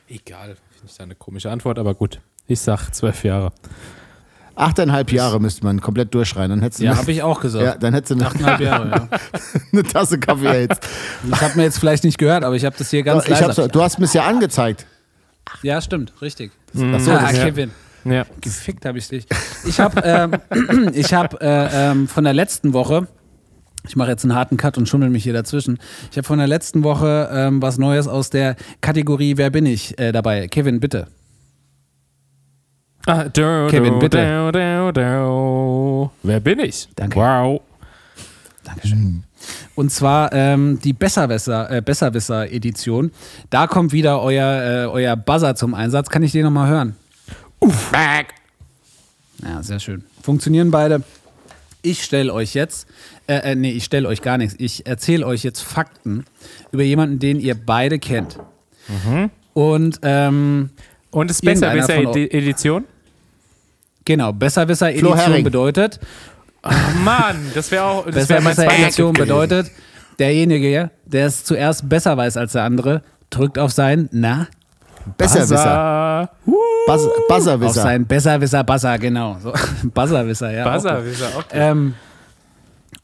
C: egal. Finde ich da eine komische Antwort, aber gut. Ich sag zwölf Jahre.
B: Achteinhalb Jahre müsste man komplett durchschreien. Dann hättest du
D: Ja, habe ich auch gesagt.
B: ja, dann hättest du eine,
D: Achteinhalb Jahre, ja.
B: eine Tasse Kaffee erhitzt.
D: Das hat man jetzt vielleicht nicht gehört, aber ich habe das hier ganz
B: ich
D: leise.
B: du hast mir es ja angezeigt.
D: ja, stimmt, richtig.
B: Achso,
D: ah,
B: das, ja.
D: Kevin.
C: Ja.
D: Gefickt habe ich dich. Ich habe ähm, ich hab, äh, ähm, von der letzten Woche, ich mache jetzt einen harten Cut und schummel mich hier dazwischen. Ich habe von der letzten Woche ähm, was Neues aus der Kategorie Wer bin ich äh, dabei. Kevin, bitte.
C: Ah, do,
D: Kevin, bitte.
C: Do, do. Wer bin ich?
D: Danke.
C: Wow.
D: Dankeschön. Und zwar ähm, die Besserwisser, äh, Besserwisser-Edition. Da kommt wieder euer, äh, euer Buzzer zum Einsatz. Kann ich den nochmal hören?
C: Uff. Back.
D: Ja, sehr schön. Funktionieren beide. Ich stelle euch jetzt, äh, äh, nee, ich stelle euch gar nichts. Ich erzähle euch jetzt Fakten über jemanden, den ihr beide kennt. Und ähm,
C: Und ist besser,
D: von
C: besser
D: eu-
C: Edi- Edition?
D: genau,
B: Flo
D: Besserwisser-Edition bedeutet,
C: Oh Mann, das wäre auch das
D: Besserwisser-Edition bedeutet, derjenige, der es zuerst besser weiß als der andere, drückt auf sein, na,
B: Besserwisser.
C: Buzzer. Uh,
D: auf
B: Buzzerwisser.
D: sein Besserwisser, Buzzer, genau. So, Buzzerwisser, ja.
C: Buzzer, okay.
D: Ähm,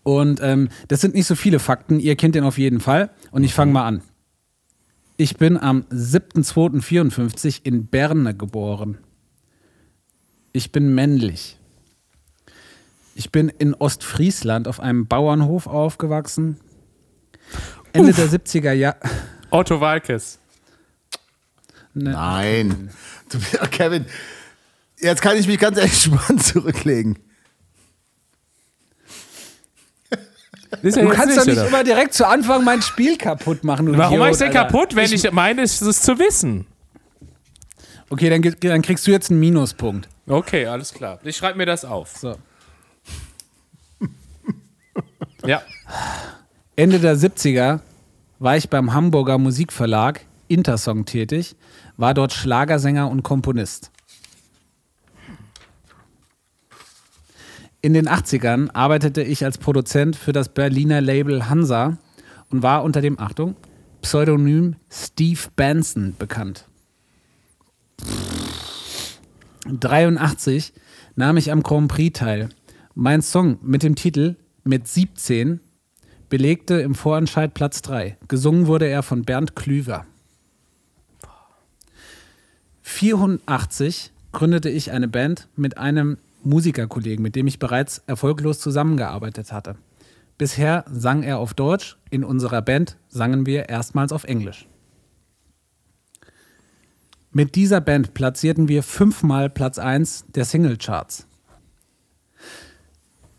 D: und ähm, das sind nicht so viele Fakten. Ihr kennt den auf jeden Fall. Und ich fange mal an. Ich bin am 7.2.54 in Berne geboren. Ich bin männlich. Ich bin in Ostfriesland auf einem Bauernhof aufgewachsen. Ende der 70er Jahre.
C: Otto Walkes.
B: Ne. Nein. Du, Kevin, jetzt kann ich mich ganz entspannt zurücklegen.
C: Ja
D: Du kannst doch nicht
C: oder?
D: immer direkt zu Anfang mein Spiel kaputt machen.
C: Warum
D: Idiot,
C: mach ich denn
D: Alter.
C: kaputt, wenn ich, meine, es ist zu wissen?
D: Okay, dann, dann kriegst du jetzt einen Minuspunkt.
C: Okay, alles klar. Ich schreibe mir das auf.
D: So.
C: Ja.
D: Ende der 70er war ich beim Hamburger Musikverlag Intersong tätig, war dort Schlagersänger und Komponist. In den 80ern arbeitete ich als Produzent für das Berliner Label Hansa und war unter dem, Achtung, Pseudonym Steve Benson bekannt. 83 nahm ich am Grand Prix teil. Mein Song mit dem Titel Mit 17 belegte im Vorentscheid Platz 3. Gesungen wurde er von Bernd Klüver. 84 gründete ich eine Band mit einem Musikerkollegen, mit dem ich bereits erfolglos zusammengearbeitet hatte. Bisher sang er auf Deutsch, in unserer Band sangen wir erstmals auf Englisch. Mit dieser Band platzierten wir fünfmal Platz 1 der Singlecharts.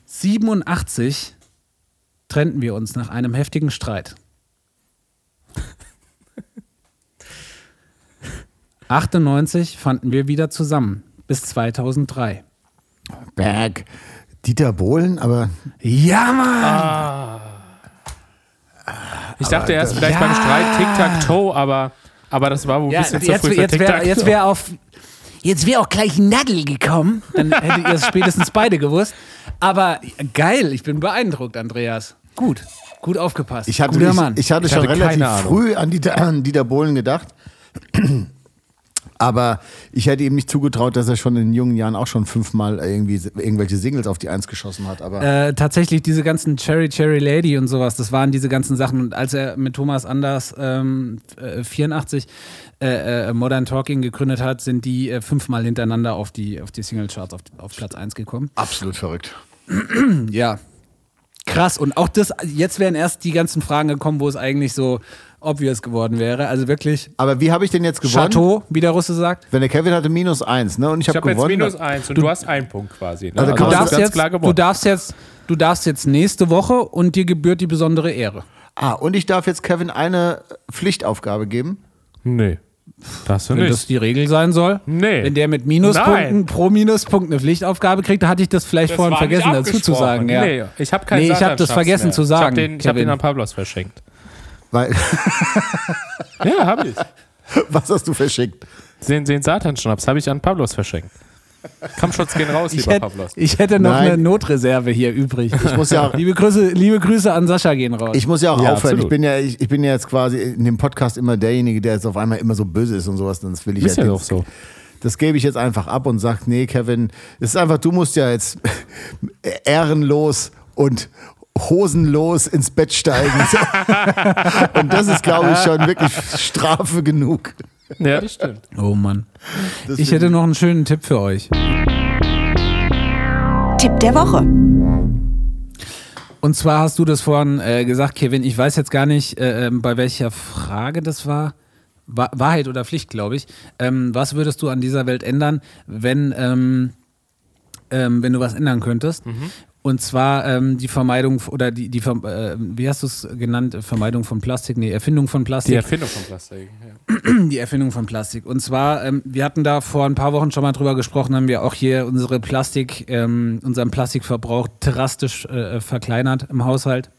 D: 87 trennten wir uns nach einem heftigen Streit. 98 fanden wir wieder zusammen bis 2003.
B: Berg. Dieter Bohlen, aber
D: Ja, Mann!
C: Ich dachte erst vielleicht
D: ja.
C: beim Streit Tic-Tac-Toe, aber, aber das war wohl ein
D: Ja,
C: bisschen
D: jetzt
C: zu früh für
D: jetzt wäre jetzt wär auf. Jetzt wäre auch gleich Nadel gekommen. Dann hättet ihr es spätestens beide gewusst. Aber geil, ich bin beeindruckt, Andreas. Gut, gut aufgepasst.
B: ich hatte,
D: Guter
B: ich,
D: Mann.
B: ich hatte
C: Ich
B: schon
C: hatte
B: relativ
C: keine Ahnung.
B: früh an Dieter, an Dieter Bohlen gedacht. Aber ich hätte ihm nicht zugetraut, dass er schon in jungen Jahren auch schon fünfmal irgendwie irgendwelche Singles auf die Eins geschossen hat. Aber
D: äh, tatsächlich diese ganzen Cherry Cherry Lady und sowas, das waren diese ganzen Sachen. Und als er mit Thomas Anders ähm, äh, 84 äh, äh, Modern Talking gegründet hat, sind die äh, fünfmal hintereinander auf die, auf die Singlecharts auf, auf Platz 1 gekommen.
B: absolut verrückt.
D: Ja. Krass. Und auch das, jetzt wären erst die ganzen Fragen gekommen, wo es eigentlich so obvious geworden wäre. Also wirklich
B: Aber wie habe ich denn jetzt gewonnen?
D: Chateau, wie der Russe sagt.
B: Wenn der Kevin hatte minus eins, ne? Und ich
C: Ich
B: habe
C: habe jetzt
B: gewonnen.
C: minus eins und du, hast einen Punkt quasi. Ne?
B: Also
C: Also,
D: Du
C: du
D: darfst, jetzt,
C: klar
D: du,
C: gewonnen.
D: darfst jetzt, du darfst jetzt nächste Woche und dir gebührt die besondere Ehre.
B: ah, und ich darf jetzt Kevin eine Pflichtaufgabe geben.
C: Nee. Du
D: Wenn
C: nicht.
D: das die Regel sein soll.
C: Nee.
D: Wenn der mit Minuspunkten
C: Nein.
D: pro Minuspunkt eine Pflichtaufgabe kriegt, da hatte ich das vielleicht
C: Das
D: vorhin vergessen dazu zu sagen. Ja.
C: Nee, ich habe keinen
D: Nee, ich hab das vergessen
C: mehr.
D: zu sagen,
C: Ich habe den, ich hab den an Pavlos verschenkt.
B: Weil,
C: Ja, habe ich.
B: was hast du verschickt?
C: Den, den Satanschnaps habe ich an Pavlos verschenkt. Kampfschutz gehen raus,
D: Ich
C: lieber
D: hätte,
C: Pavlos.
D: ich hätte noch
B: Nein.
D: eine Notreserve hier übrig.
B: Ich muss ja auch,
D: liebe, Grüße, liebe Grüße an Sascha gehen raus.
B: ich muss ja auch
C: Ja,
B: aufhören. Ich bin ja, ich, ich bin ja jetzt quasi in dem Podcast immer derjenige, der jetzt auf einmal immer so böse ist und sowas. Das will ich
C: Ist ja
B: den-
C: doch so.
B: Das gebe ich jetzt einfach ab und sage, nee, Kevin, es ist einfach, du musst ja jetzt ehrenlos und hosenlos ins Bett steigen. Und das ist, glaube ich, schon wirklich Strafe genug.
C: Ja, das stimmt.
D: oh Mann.
B: Das
D: Ich hätte noch einen schönen Tipp für euch.
E: Tipp der Woche.
D: Und zwar hast du das vorhin äh, gesagt, Kevin. Ich weiß jetzt gar nicht, äh, ähm, bei welcher Frage das war. Wa Wahrheit oder Pflicht, glaube ich. Ähm, was würdest du an dieser Welt ändern, wenn, ähm, ähm, wenn du was ändern könntest? Und zwar ähm, die Vermeidung oder die, die äh, wie hast du es genannt? Vermeidung von Plastik? Nee, Erfindung von Plastik.
C: Die Erfindung von Plastik. Ja.
D: Die Erfindung von Plastik. Und zwar, ähm, wir hatten da vor ein paar Wochen schon mal drüber gesprochen, haben wir auch hier unsere Plastik, ähm, unseren Plastikverbrauch drastisch äh, verkleinert im Haushalt.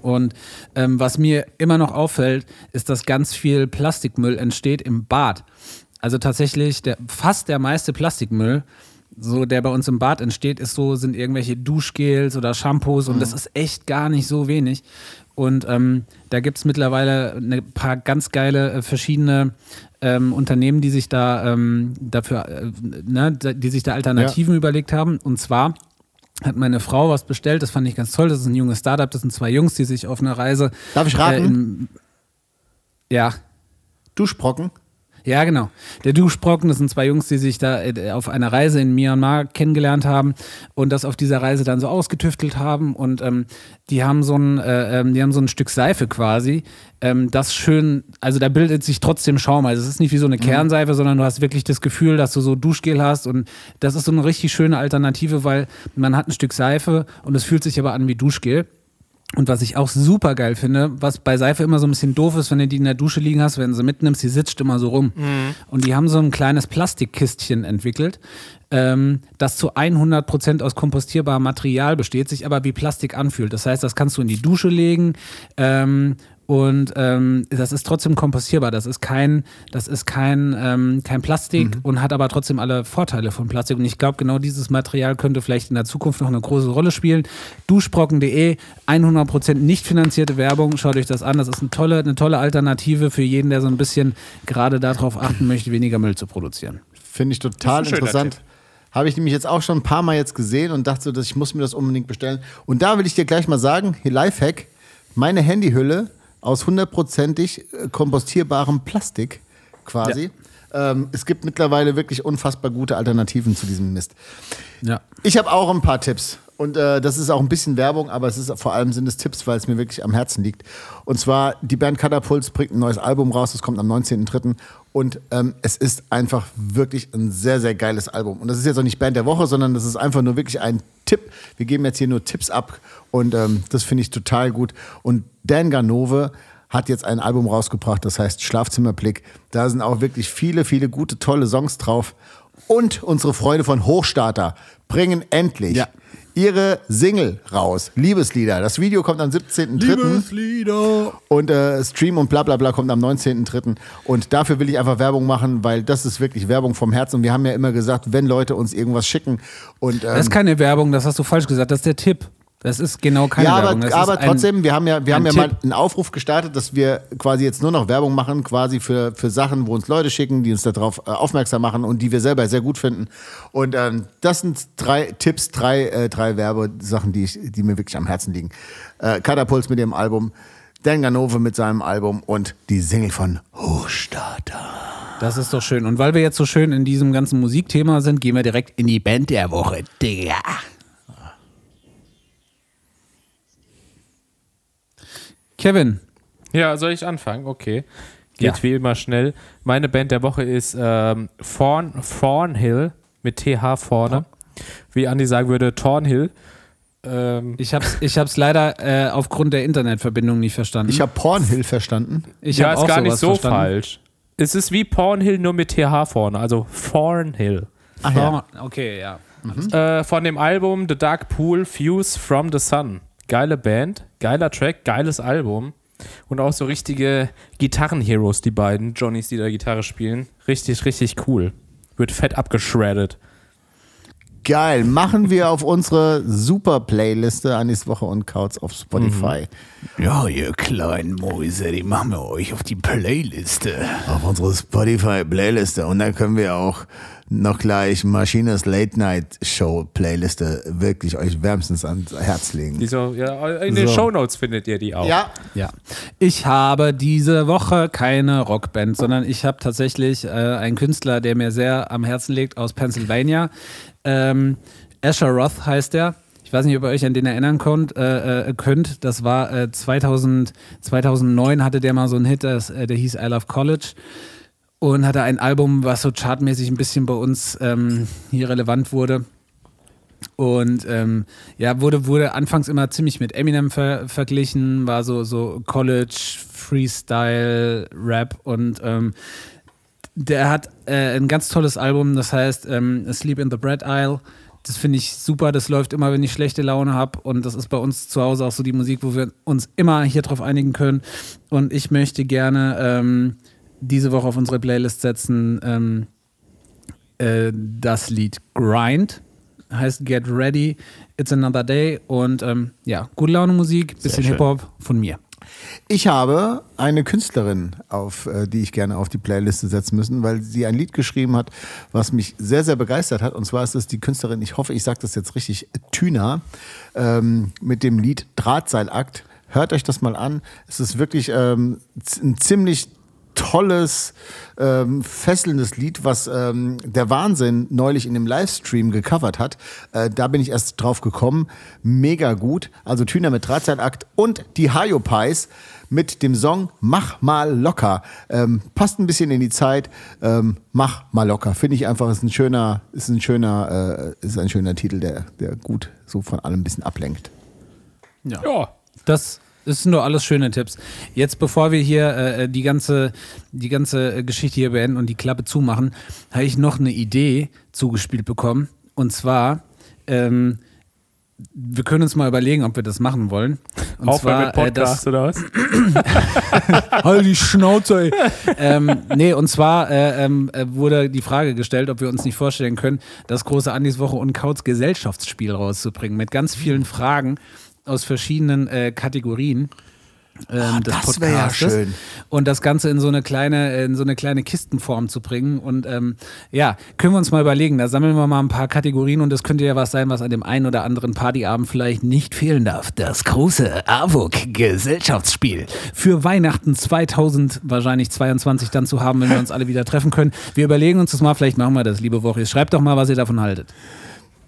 D: Und ähm, was mir immer noch auffällt, ist, dass ganz viel Plastikmüll entsteht im Bad. Also tatsächlich der, fast der meiste Plastikmüll, so der bei uns im Bad entsteht, ist so, sind irgendwelche Duschgels oder Shampoos und das ist echt gar nicht so wenig. Und ähm, da gibt es mittlerweile ein paar ganz geile äh, verschiedene ähm, Unternehmen, die sich da ähm, dafür, äh, ne, die sich da Alternativen überlegt haben. Und zwar hat meine Frau was bestellt, das fand ich ganz toll. Das ist ein junges Startup, das sind zwei Jungs, die sich auf einer Reise.
B: Darf ich
D: Äh,
B: raten?
D: in, ja,
B: Duschbrocken?
D: Ja, genau. Der Duschbrocken, das sind zwei Jungs, die sich da äh, auf einer Reise in Myanmar kennengelernt haben und das auf dieser Reise dann so ausgetüftelt haben. Und ähm, die haben so ein, äh, ähm, die haben so ein Stück Seife quasi, ähm, das schön, also da bildet sich trotzdem Schaum. Also es ist nicht wie so eine Kernseife, sondern du hast wirklich das Gefühl, dass du so Duschgel hast. Und das ist so eine richtig schöne Alternative, weil man hat ein Stück Seife und es fühlt sich aber an wie Duschgel. Und was ich auch super geil finde, was bei Seife immer so ein bisschen doof ist, wenn du die in der Dusche liegen hast, wenn du sie mitnimmst, die sitzt immer so rum. Und die haben so ein kleines Plastikkistchen entwickelt, ähm, das zu 100% aus kompostierbarem Material besteht, sich aber wie Plastik anfühlt. Das heißt, das kannst du in die Dusche legen ähm, und ähm, das ist trotzdem kompostierbar. Das ist kein, das ist kein, ähm, kein Plastik und hat aber trotzdem alle Vorteile von Plastik. Und ich glaube, genau dieses Material könnte vielleicht in der Zukunft noch eine große Rolle spielen. Duschbrocken.de, 100% nicht finanzierte Werbung. Schaut euch das an. Das ist eine tolle, eine tolle Alternative für jeden, der so ein bisschen gerade darauf achten möchte, weniger Müll zu produzieren.
B: Finde ich total interessant. Habe ich nämlich jetzt auch schon ein paar Mal jetzt gesehen und dachte so, dass ich muss mir das unbedingt bestellen. Und da will ich dir gleich mal sagen, hier Lifehack, meine Handyhülle aus hundertprozentig äh, kompostierbarem Plastik quasi. Ähm, es gibt mittlerweile wirklich unfassbar gute Alternativen zu diesem Mist.
D: Ja.
B: Ich habe auch ein paar Tipps. Und äh, das ist auch ein bisschen Werbung, aber es ist vor allem sind es Tipps, weil es mir wirklich am Herzen liegt. Und zwar, die Band Catapults bringt ein neues Album raus, das kommt am 19.03. Und ähm, es ist einfach wirklich ein sehr, sehr geiles Album. Und das ist jetzt auch nicht Band der Woche, sondern das ist einfach nur wirklich ein Tipp. Wir geben jetzt hier nur Tipps ab und ähm, das finde ich total gut. Und Dan Ganove hat jetzt ein Album rausgebracht, das heißt Schlafzimmerblick. Da sind auch wirklich viele, viele gute, tolle Songs drauf. Und unsere Freunde von Hochstarter bringen endlich
D: Ja.
B: ihre Single raus. Liebeslieder. Das Video kommt am 17.03.
D: Lieder.
B: Und äh, Stream und bla bla bla kommt am 19.03. Und dafür will ich einfach Werbung machen, weil das ist wirklich Werbung vom Herzen. Und wir haben ja immer gesagt, wenn Leute uns irgendwas schicken und ähm,
D: Das ist keine Werbung, das hast du falsch gesagt, das ist der Tipp. Das ist genau keine
B: ja,
D: Werbung. Das
B: aber, aber
D: ist ein-
B: trotzdem, wir haben ja, wir haben ja mal einen Aufruf gestartet, dass wir quasi jetzt nur noch Werbung machen, quasi für, für Sachen, wo uns Leute schicken, die uns darauf äh, aufmerksam machen und die wir selber sehr gut finden. Und ähm, das sind drei Tipps, drei, äh, drei Werbesachen, die, ich, die mir wirklich am Herzen liegen. Äh, Katapults mit ihrem Album, Dan Ganove mit seinem Album und die Single von Hochstarter.
D: Das ist doch schön. Und weil wir jetzt so schön in diesem ganzen Musikthema sind, gehen wir direkt in die Band der Woche. Digga. Kevin,
C: Ja, soll ich anfangen? Okay. Geht
D: Ja.
C: wie immer schnell. Meine Band der Woche ist ähm, Thorn, Thornhill mit TH vorne. Wie Andi sagen würde, Thornhill. Ähm,
D: ich hab's, ich hab's leider äh, aufgrund der Internetverbindung nicht verstanden.
B: Ich habe Pornhill verstanden.
D: ich
C: ja, ist
D: auch
C: gar nicht so
D: verstanden.
C: falsch. Es ist wie Pornhill, nur mit TH vorne. Also Thornhill.
B: Ach ja.
D: Okay, ja.
C: Äh, von dem Album The Dark Pool Fuse from the Sun. Geile Band, geiler Track, geiles Album. Und auch so richtige Gitarren-Heroes, die beiden Johnnies, die da Gitarre spielen. Richtig, richtig cool. Wird fett abgeschreddet.
B: Geil. Machen wir auf unsere super Playliste Anis Woche und Couch auf Spotify.
D: Ja, ihr kleinen Mäuse, die machen wir euch auf die Playliste.
B: auf unsere Spotify-Playliste. Und dann können wir auch noch gleich Maschines Late Night Show Playliste wirklich euch wärmstens ans Herz legen.
C: Die so, ja, in den
B: So.
C: Shownotes findet ihr die auch.
B: Ja,
D: Ja, ich habe diese Woche keine Rockband, sondern ich habe tatsächlich äh, einen Künstler, der mir sehr am Herzen liegt, aus Pennsylvania. Ähm, Asher Roth heißt er. Ich weiß nicht, ob ihr euch an den erinnern könnt. Äh, äh, könnt. Das war äh, 2000, 2009 hatte der mal so einen Hit, das, äh, der hieß I Love College. Und hatte ein Album, was so chartmäßig ein bisschen bei uns ähm, hier relevant wurde. Und ähm, ja, wurde, wurde anfangs immer ziemlich mit Eminem ver verglichen, war so, so College, Freestyle, Rap und ähm, der hat äh, ein ganz tolles Album, das heißt ähm, Sleep in the Bread Isle. Das finde ich super, das läuft immer, wenn ich schlechte Laune habe und das ist bei uns zu Hause auch so die Musik, wo wir uns immer hier drauf einigen können. Und ich möchte gerne ähm, diese Woche auf unsere Playlist setzen ähm, äh, das Lied Grind heißt Get Ready, It's Another Day und ähm, ja, gute Laune Musik, bisschen. Hip-Hop von mir.
B: ich habe eine Künstlerin, auf äh, die ich gerne auf die Playliste setzen müssen, weil sie ein Lied geschrieben hat, was mich sehr, sehr begeistert hat. Und zwar ist es die Künstlerin, ich hoffe, ich sage das jetzt richtig, Tüna, ähm, mit dem Lied Drahtseilakt. Hört euch das mal an. Es ist wirklich ähm, ein ziemlich tolles, ähm, fesselndes Lied, was ähm, der Wahnsinn neulich in dem Livestream gecovert hat. Äh, da bin ich erst drauf gekommen. Mega gut. Also Tüner mit Drahtseilakt und die Hayo Pies mit dem Song Mach mal locker. Ähm, passt ein bisschen in die Zeit. Ähm, Mach mal locker. Finde ich einfach, ist ein schöner, ist ein schöner, äh, ist ein schöner Titel, der, der gut so von allem ein bisschen ablenkt.
C: Ja.
D: Das das sind nur alles schöne Tipps. Jetzt, bevor wir hier äh, die, ganze, die ganze äh, Geschichte hier beenden und die Klappe zumachen, habe ich noch eine Idee zugespielt bekommen. Und zwar, ähm, wir können uns mal überlegen, ob wir das machen wollen. Und
C: Aufhören mit
D: äh,
C: Podcast oder was?
D: Halt die Schnauze, ey. ähm, nee, und zwar äh, ähm, äh, wurde die Frage gestellt, ob wir uns nicht vorstellen können, das große Andis Woche und Kauz Gesellschaftsspiel rauszubringen mit ganz vielen Fragen aus verschiedenen äh, Kategorien. ähm, des
B: das wär ja schön.
D: und das Ganze in so eine kleine, in so eine kleine Kistenform zu bringen. Und ähm, ja, können wir uns mal überlegen. Da sammeln wir mal ein paar Kategorien und das könnte ja was sein, was an dem einen oder anderen Partyabend vielleicht nicht fehlen darf. Das große AWOK-Gesellschaftsspiel für Weihnachten 2000 wahrscheinlich 22 dann zu haben, wenn wir uns alle wieder treffen können. Wir überlegen uns das mal, vielleicht machen wir das, liebe Woche. Schreibt doch mal, was ihr davon haltet.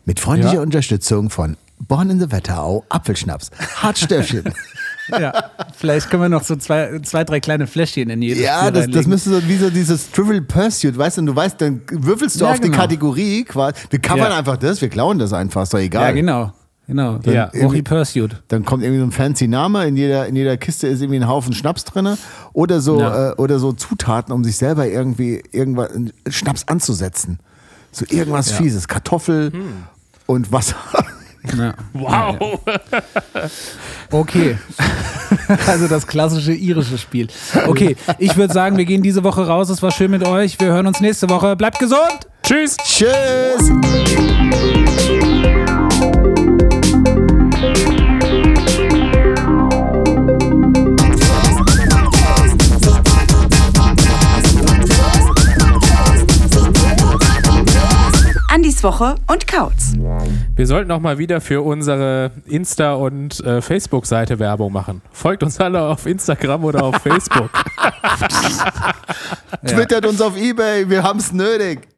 B: Mit freundlicher
C: Ja.
B: Unterstützung von Born in the Wetterau, Apfelschnaps, Hartstöffchen.
D: Ja, vielleicht können wir noch so zwei, zwei drei kleine Fläschchen in jedes
B: ja,
D: Spiel
B: das, das müsste so wie so dieses Trivial Pursuit, weißt du, und du weißt, dann würfelst du
D: Ja,
B: auf die
D: genau.
B: Kategorie quasi. Wir covern
D: Ja.
B: einfach das, wir klauen das einfach, ist doch egal.
D: Ja, genau. Genau.
C: Ja.
D: Rocky Pursuit.
B: Dann kommt irgendwie so ein fancy Name, in jeder, in jeder Kiste ist irgendwie ein Haufen Schnaps drin oder so,
D: Ja.
B: äh, oder so Zutaten, um sich selber irgendwie irgendwas, Schnaps anzusetzen. So irgendwas
D: Ja.
B: Fieses, Kartoffel und Wasser.
D: Ja.
C: Wow.
D: Okay. Also das klassische irische Spiel. Okay, ich würde sagen, wir gehen diese Woche raus. Es war schön mit euch. Wir hören uns nächste Woche. Bleibt gesund.
C: Tschüss.
B: Tschüss!
E: Andis Woche und Kautz.
C: Wir sollten auch mal wieder für unsere Insta- und äh, Facebook-Seite Werbung machen. Folgt uns alle auf Instagram oder auf Facebook.
B: Twittert uns auf Ebay, wir haben's nötig.